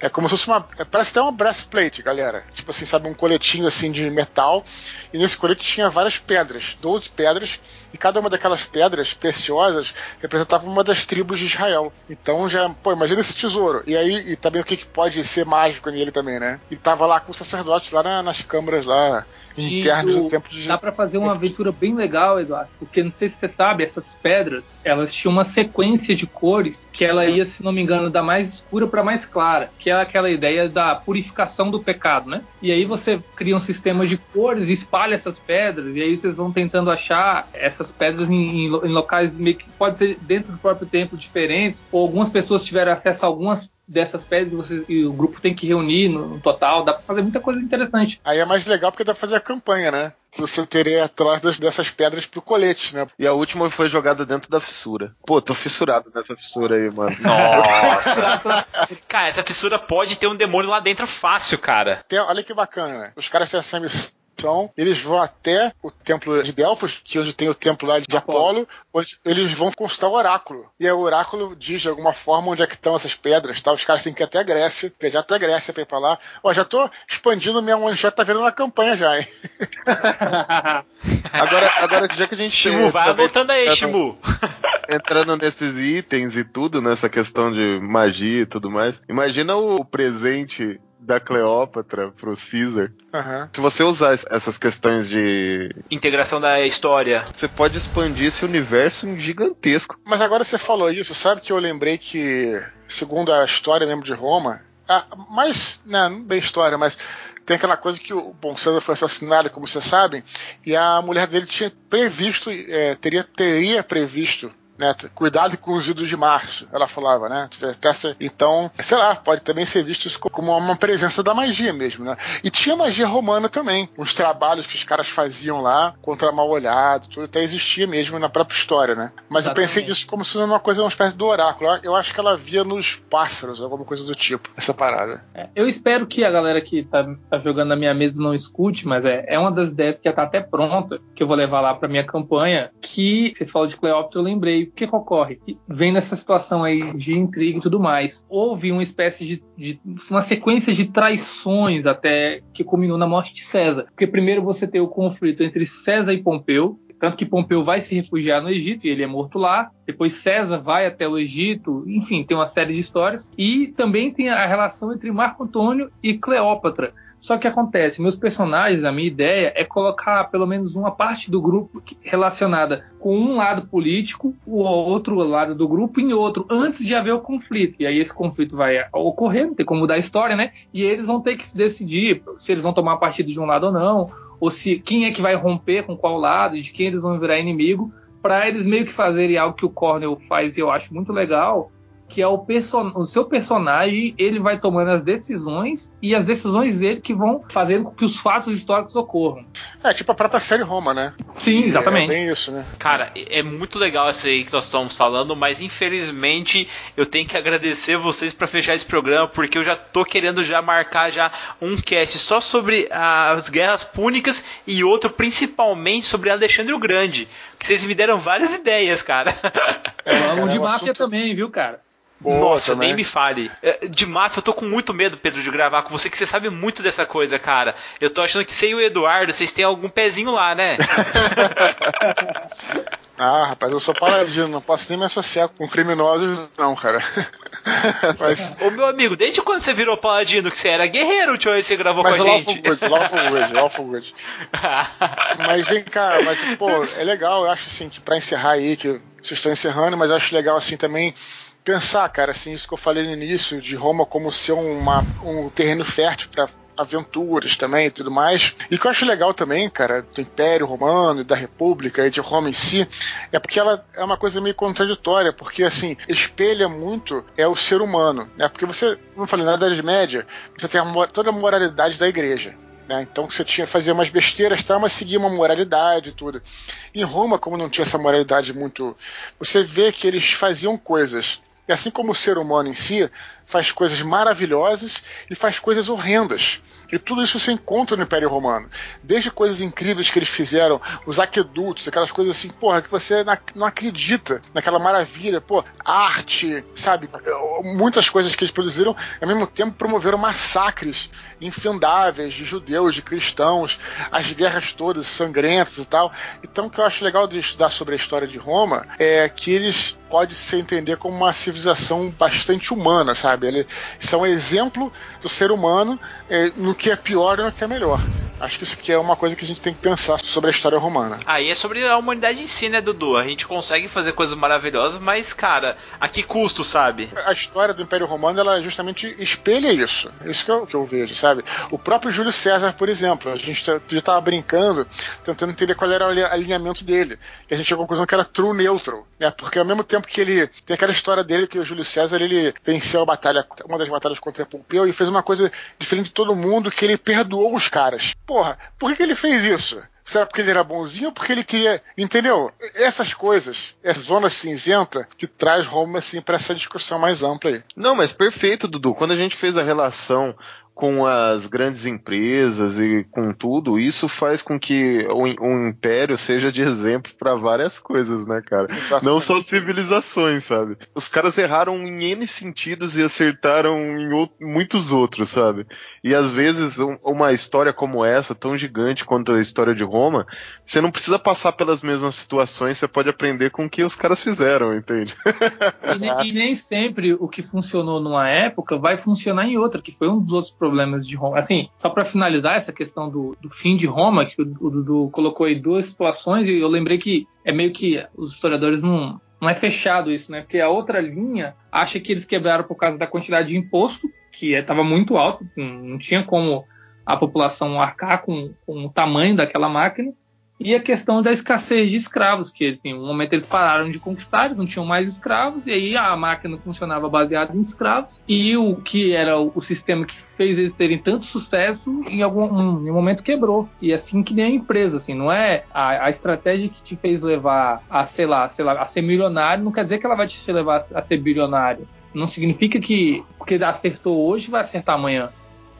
É como se fosse uma. É, parece até uma breastplate, galera. Tipo assim, sabe, um coletinho assim de metal. E nesse colete tinha várias pedras, 12 pedras, e cada uma daquelas pedras preciosas representava uma das tribos de Israel. Então já, pô, imagina esse tesouro. E aí, e também o que, que pode ser mágico nele também, né? E tava lá com o sacerdote lá na, nas câmaras lá internos do tempo de Dá para fazer uma aventura bem legal, Eduardo, porque não sei se você sabe, essas pedras, elas tinham uma sequência de cores que ela ia, se não me engano, da mais escura para mais clara, que é aquela ideia da purificação do pecado, né? E aí você cria um sistema de cores, espalha essas pedras, e aí vocês vão tentando achar essas pedras em, em locais meio que pode ser dentro do próprio templo diferentes, ou algumas pessoas tiveram acesso a algumas dessas pedras você, e o grupo tem que reunir no, no, total, dá pra fazer muita coisa interessante. Aí é mais legal porque dá pra fazer a campanha, né? Você teria atrás dessas pedras pro colete, né? E a última foi jogada dentro da fissura. Pô, tô fissurado nessa fissura aí, mano. <laughs> Nossa! cara, essa fissura pode ter um demônio lá dentro fácil, cara. Tem, olha que bacana, né? Os caras têm essa missão então, eles vão até o templo de Delfos, que é onde tem o templo lá de Apolo, Apolo onde eles vão consultar o oráculo. E aí o oráculo diz de alguma forma onde é que estão essas pedras, tá? Os caras têm que ir até a Grécia, já até a Grécia pra ir pra lá. Ó, já tô expandindo minha one já tá vendo na campanha já, hein? <laughs> agora, agora, já que a gente. Shimu, vai anotando aí, Shimu. Entrando nesses itens e tudo, nessa questão de magia e tudo mais. Imagina o presente da Cleópatra pro Caesar. Uhum. Se você usar essas questões de. Integração da história. Você pode expandir esse universo gigantesco. Mas agora você falou isso, sabe que eu lembrei que, segundo a história, lembro de Roma. Ah, mas, né, não bem história, mas tem aquela coisa que o Bom César foi assassinado, como vocês sabem, e a mulher dele tinha previsto, é, teria, teria previsto né? Cuidado com os idos de março, ela falava, né? Então, sei lá, pode também ser visto isso como uma presença da magia mesmo, né? E tinha magia romana também. Os trabalhos que os caras faziam lá contra mal olhado, tudo até existia mesmo na própria história, né? Mas Exatamente. eu pensei nisso como se fosse uma coisa, uma espécie do oráculo. Eu acho que ela via nos pássaros, alguma coisa do tipo, essa parada. É, eu espero que a galera que tá, tá, jogando na minha mesa não escute, mas é, é uma das ideias que já tá até pronta, que eu vou levar lá pra minha campanha, que você falou de Cleópatra, eu lembrei o que, que ocorre? Vem nessa situação aí de intriga e tudo mais. Houve uma espécie de, de, uma sequência de traições até que culminou na morte de César. Porque primeiro você tem o conflito entre César e Pompeu, tanto que Pompeu vai se refugiar no Egito e ele é morto lá. Depois César vai até o Egito, enfim, tem uma série de histórias. E também tem a relação entre Marco Antônio e Cleópatra. Só que acontece, meus personagens, a minha ideia é colocar pelo menos uma parte do grupo relacionada com um lado político, o outro lado do grupo em outro, antes de haver o conflito. E aí esse conflito vai ocorrer, não tem como mudar a história, né? E eles vão ter que se decidir se eles vão tomar partido de um lado ou não, ou se quem é que vai romper com qual lado, de quem eles vão virar inimigo, para eles meio que fazerem algo que o Cornell faz e eu acho muito legal, que é o, person o seu personagem, ele vai tomando as decisões e as decisões dele que vão fazendo com que os fatos históricos ocorram. É, tipo a própria série Roma, né? Sim, exatamente. É bem isso, né? Cara, é muito legal essa aí que nós estamos falando, mas infelizmente eu tenho que agradecer vocês para fechar esse programa, porque eu já tô querendo já marcar já um cast só sobre as guerras púnicas e outro principalmente sobre Alexandre o Grande, que vocês me deram várias <laughs> ideias, cara. É, Falamos de é máfia assunto... também, viu, cara? Boa, Nossa, também. nem me fale. É, De máfia, eu tô com muito medo, Pedro, de gravar com você, que você sabe muito dessa coisa, cara. Eu tô achando que você e o Eduardo, vocês têm algum pezinho lá, né? <laughs> Ah, rapaz, eu sou paladino, não posso nem me associar com criminosos, não, cara. <laughs> Mas, Ô meu amigo, desde quando você virou paladino, que você era guerreiro, tio, aí você gravou mas com a gente? good, lawful good, lawful good. Mas vem cá, mas, pô, é legal, eu acho assim, que pra encerrar aí, que vocês estão encerrando, mas eu acho legal assim também pensar, cara, assim, isso que eu falei no início, de Roma como ser uma, um terreno fértil pra aventuras também e tudo mais. E que eu acho legal também, cara, do Império Romano e da República e de Roma em si, é porque ela é uma coisa meio contraditória, porque assim, espelha muito é o ser humano, né? Porque você, eu falei, na Idade Média, você tem a toda a moralidade da igreja. né? Então você tinha fazia umas besteiras, tá, mas seguia uma moralidade e tudo. Em Roma, como não tinha essa moralidade muito, você vê que eles faziam coisas. E assim como o ser humano em si faz coisas maravilhosas e faz coisas horrendas. E tudo isso se encontra no Império Romano. Desde coisas incríveis que eles fizeram, os aquedutos, aquelas coisas assim, porra, que você não acredita naquela maravilha, pô, arte, sabe? Muitas coisas que eles produziram, ao mesmo tempo promoveram massacres infindáveis de judeus, de cristãos, as guerras todas sangrentas e tal. Então, o que eu acho legal de estudar sobre a história de Roma é que eles pode se entender como uma civilização bastante humana, sabe? Eles são exemplo do ser humano eh, no que é pior e no que é melhor. Acho que isso aqui é uma coisa que a gente tem que pensar sobre a história romana. Aí é sobre a humanidade em si, né, Dudu? A gente consegue fazer coisas maravilhosas, mas, cara, a que custo, sabe? A história do Império Romano, ela justamente espelha isso. Isso que eu, que eu vejo, sabe? O próprio Júlio César, por exemplo, a gente tá- já estava brincando, tentando entender qual era o ali- alinhamento dele. E a gente chegou à conclusão que era true neutral, né? Porque ao mesmo tempo que ele tem aquela história dele que o Júlio César ele venceu a batalha, uma das batalhas contra Pompeu e fez uma coisa diferente de todo mundo, que ele perdoou os caras. Porra, por que, que ele fez isso? Será porque ele era bonzinho ou porque ele queria. Entendeu? Essas coisas, essa zona cinzenta que traz Roma assim para essa discussão mais ampla aí. Não, mas perfeito, Dudu. Quando a gente fez a relação com as grandes empresas e com tudo, isso faz com que o, o império seja de exemplo para várias coisas, né, cara? Não só civilizações, sabe? Os caras erraram em N sentidos e acertaram em ou- muitos outros, sabe? E às vezes um- uma história como essa, tão gigante quanto a história de Roma, você não precisa passar pelas mesmas situações, você pode aprender com o que os caras fizeram, entende? E, e nem sempre o que funcionou numa época vai funcionar em outra, que foi um dos outros problemas de Roma. Assim, só para finalizar essa questão do, do fim de Roma, que o, Dudu colocou aí duas situações, e eu lembrei que é meio que os historiadores não. Não é fechado isso, né? Porque a outra linha acha que eles quebraram por causa da quantidade de imposto, que estava muito alto, não tinha como a população arcar com, com o tamanho daquela máquina e a questão da escassez de escravos, que assim, um momento eles pararam de conquistar, não tinham mais escravos, e aí a máquina funcionava baseada em escravos, e o que era o, sistema que fez eles terem tanto sucesso, em algum um, em um momento quebrou. E assim que nem a empresa, assim, não é a, a estratégia que te fez levar a, sei lá, sei lá, a ser milionário, não quer dizer que ela vai te levar a ser bilionário. Não significa que porque acertou hoje vai acertar amanhã.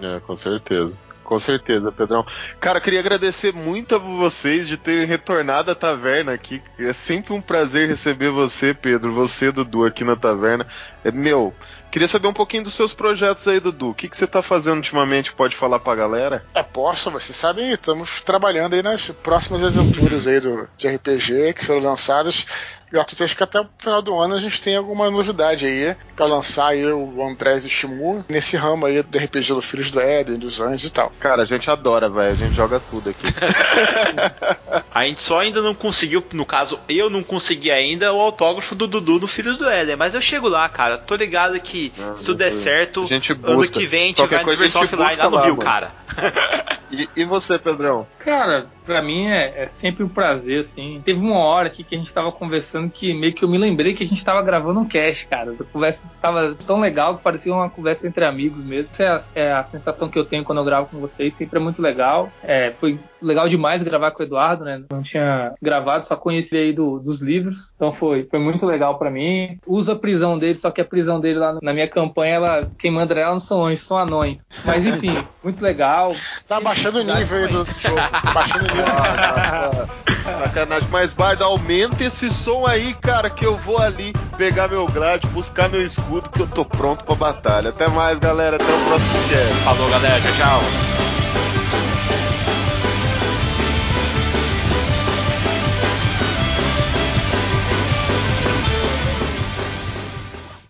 É, com certeza. Com certeza, Pedrão. Cara, queria agradecer muito a vocês de terem retornado à taverna aqui. É sempre um prazer receber você, Pedro, você, Dudu, aqui na taverna. É, meu, queria saber um pouquinho dos seus projetos aí, Dudu. O que, que você tá fazendo ultimamente? Pode falar pra galera? É, posso, vocês sabem, estamos trabalhando aí nas próximas aventuras aí do, de RPG que serão lançadas. Eu acho que até o final do ano a gente tem alguma novidade aí pra lançar aí o Andrés e Shimu nesse ramo aí do RPG do Filhos do Éden, dos Anjos e tal. Cara, a gente adora, velho. A gente joga tudo aqui. <laughs> A gente só ainda não conseguiu, no caso, eu não consegui ainda o autógrafo do Dudu no Filhos do Éden, mas eu chego lá, cara. Tô ligado que Não, se tudo der certo, a gente ano que vem a gente Qualquer vai versão gente offline lá no lá, Rio, mano. cara. <laughs> E, e você, Pedrão? Cara, pra mim é, é sempre um prazer, assim. Teve uma hora aqui que a gente tava conversando que meio que eu me lembrei que a gente tava gravando um cast, cara. A conversa tava tão legal que parecia uma conversa entre amigos mesmo. Essa é a, é a sensação que eu tenho quando eu gravo com vocês, sempre é muito legal. É, foi legal demais gravar com o Eduardo, né? Não tinha gravado, só conheci aí do, dos livros. Então foi, foi muito legal para mim. Uso a prisão dele, só que a prisão dele lá na minha campanha, ela, quem manda ela não são anjos, são anões. Mas enfim, <laughs> muito legal. Tá baixando o nível aí do jogo. Tá baixando o nível. Sacanagem, mas Bardo, aumenta esse som aí, cara, que eu vou ali pegar meu grade, buscar meu escudo, que eu tô pronto pra batalha. Até mais, galera. Até o próximo cast. Falou, galera. Tchau, tchau.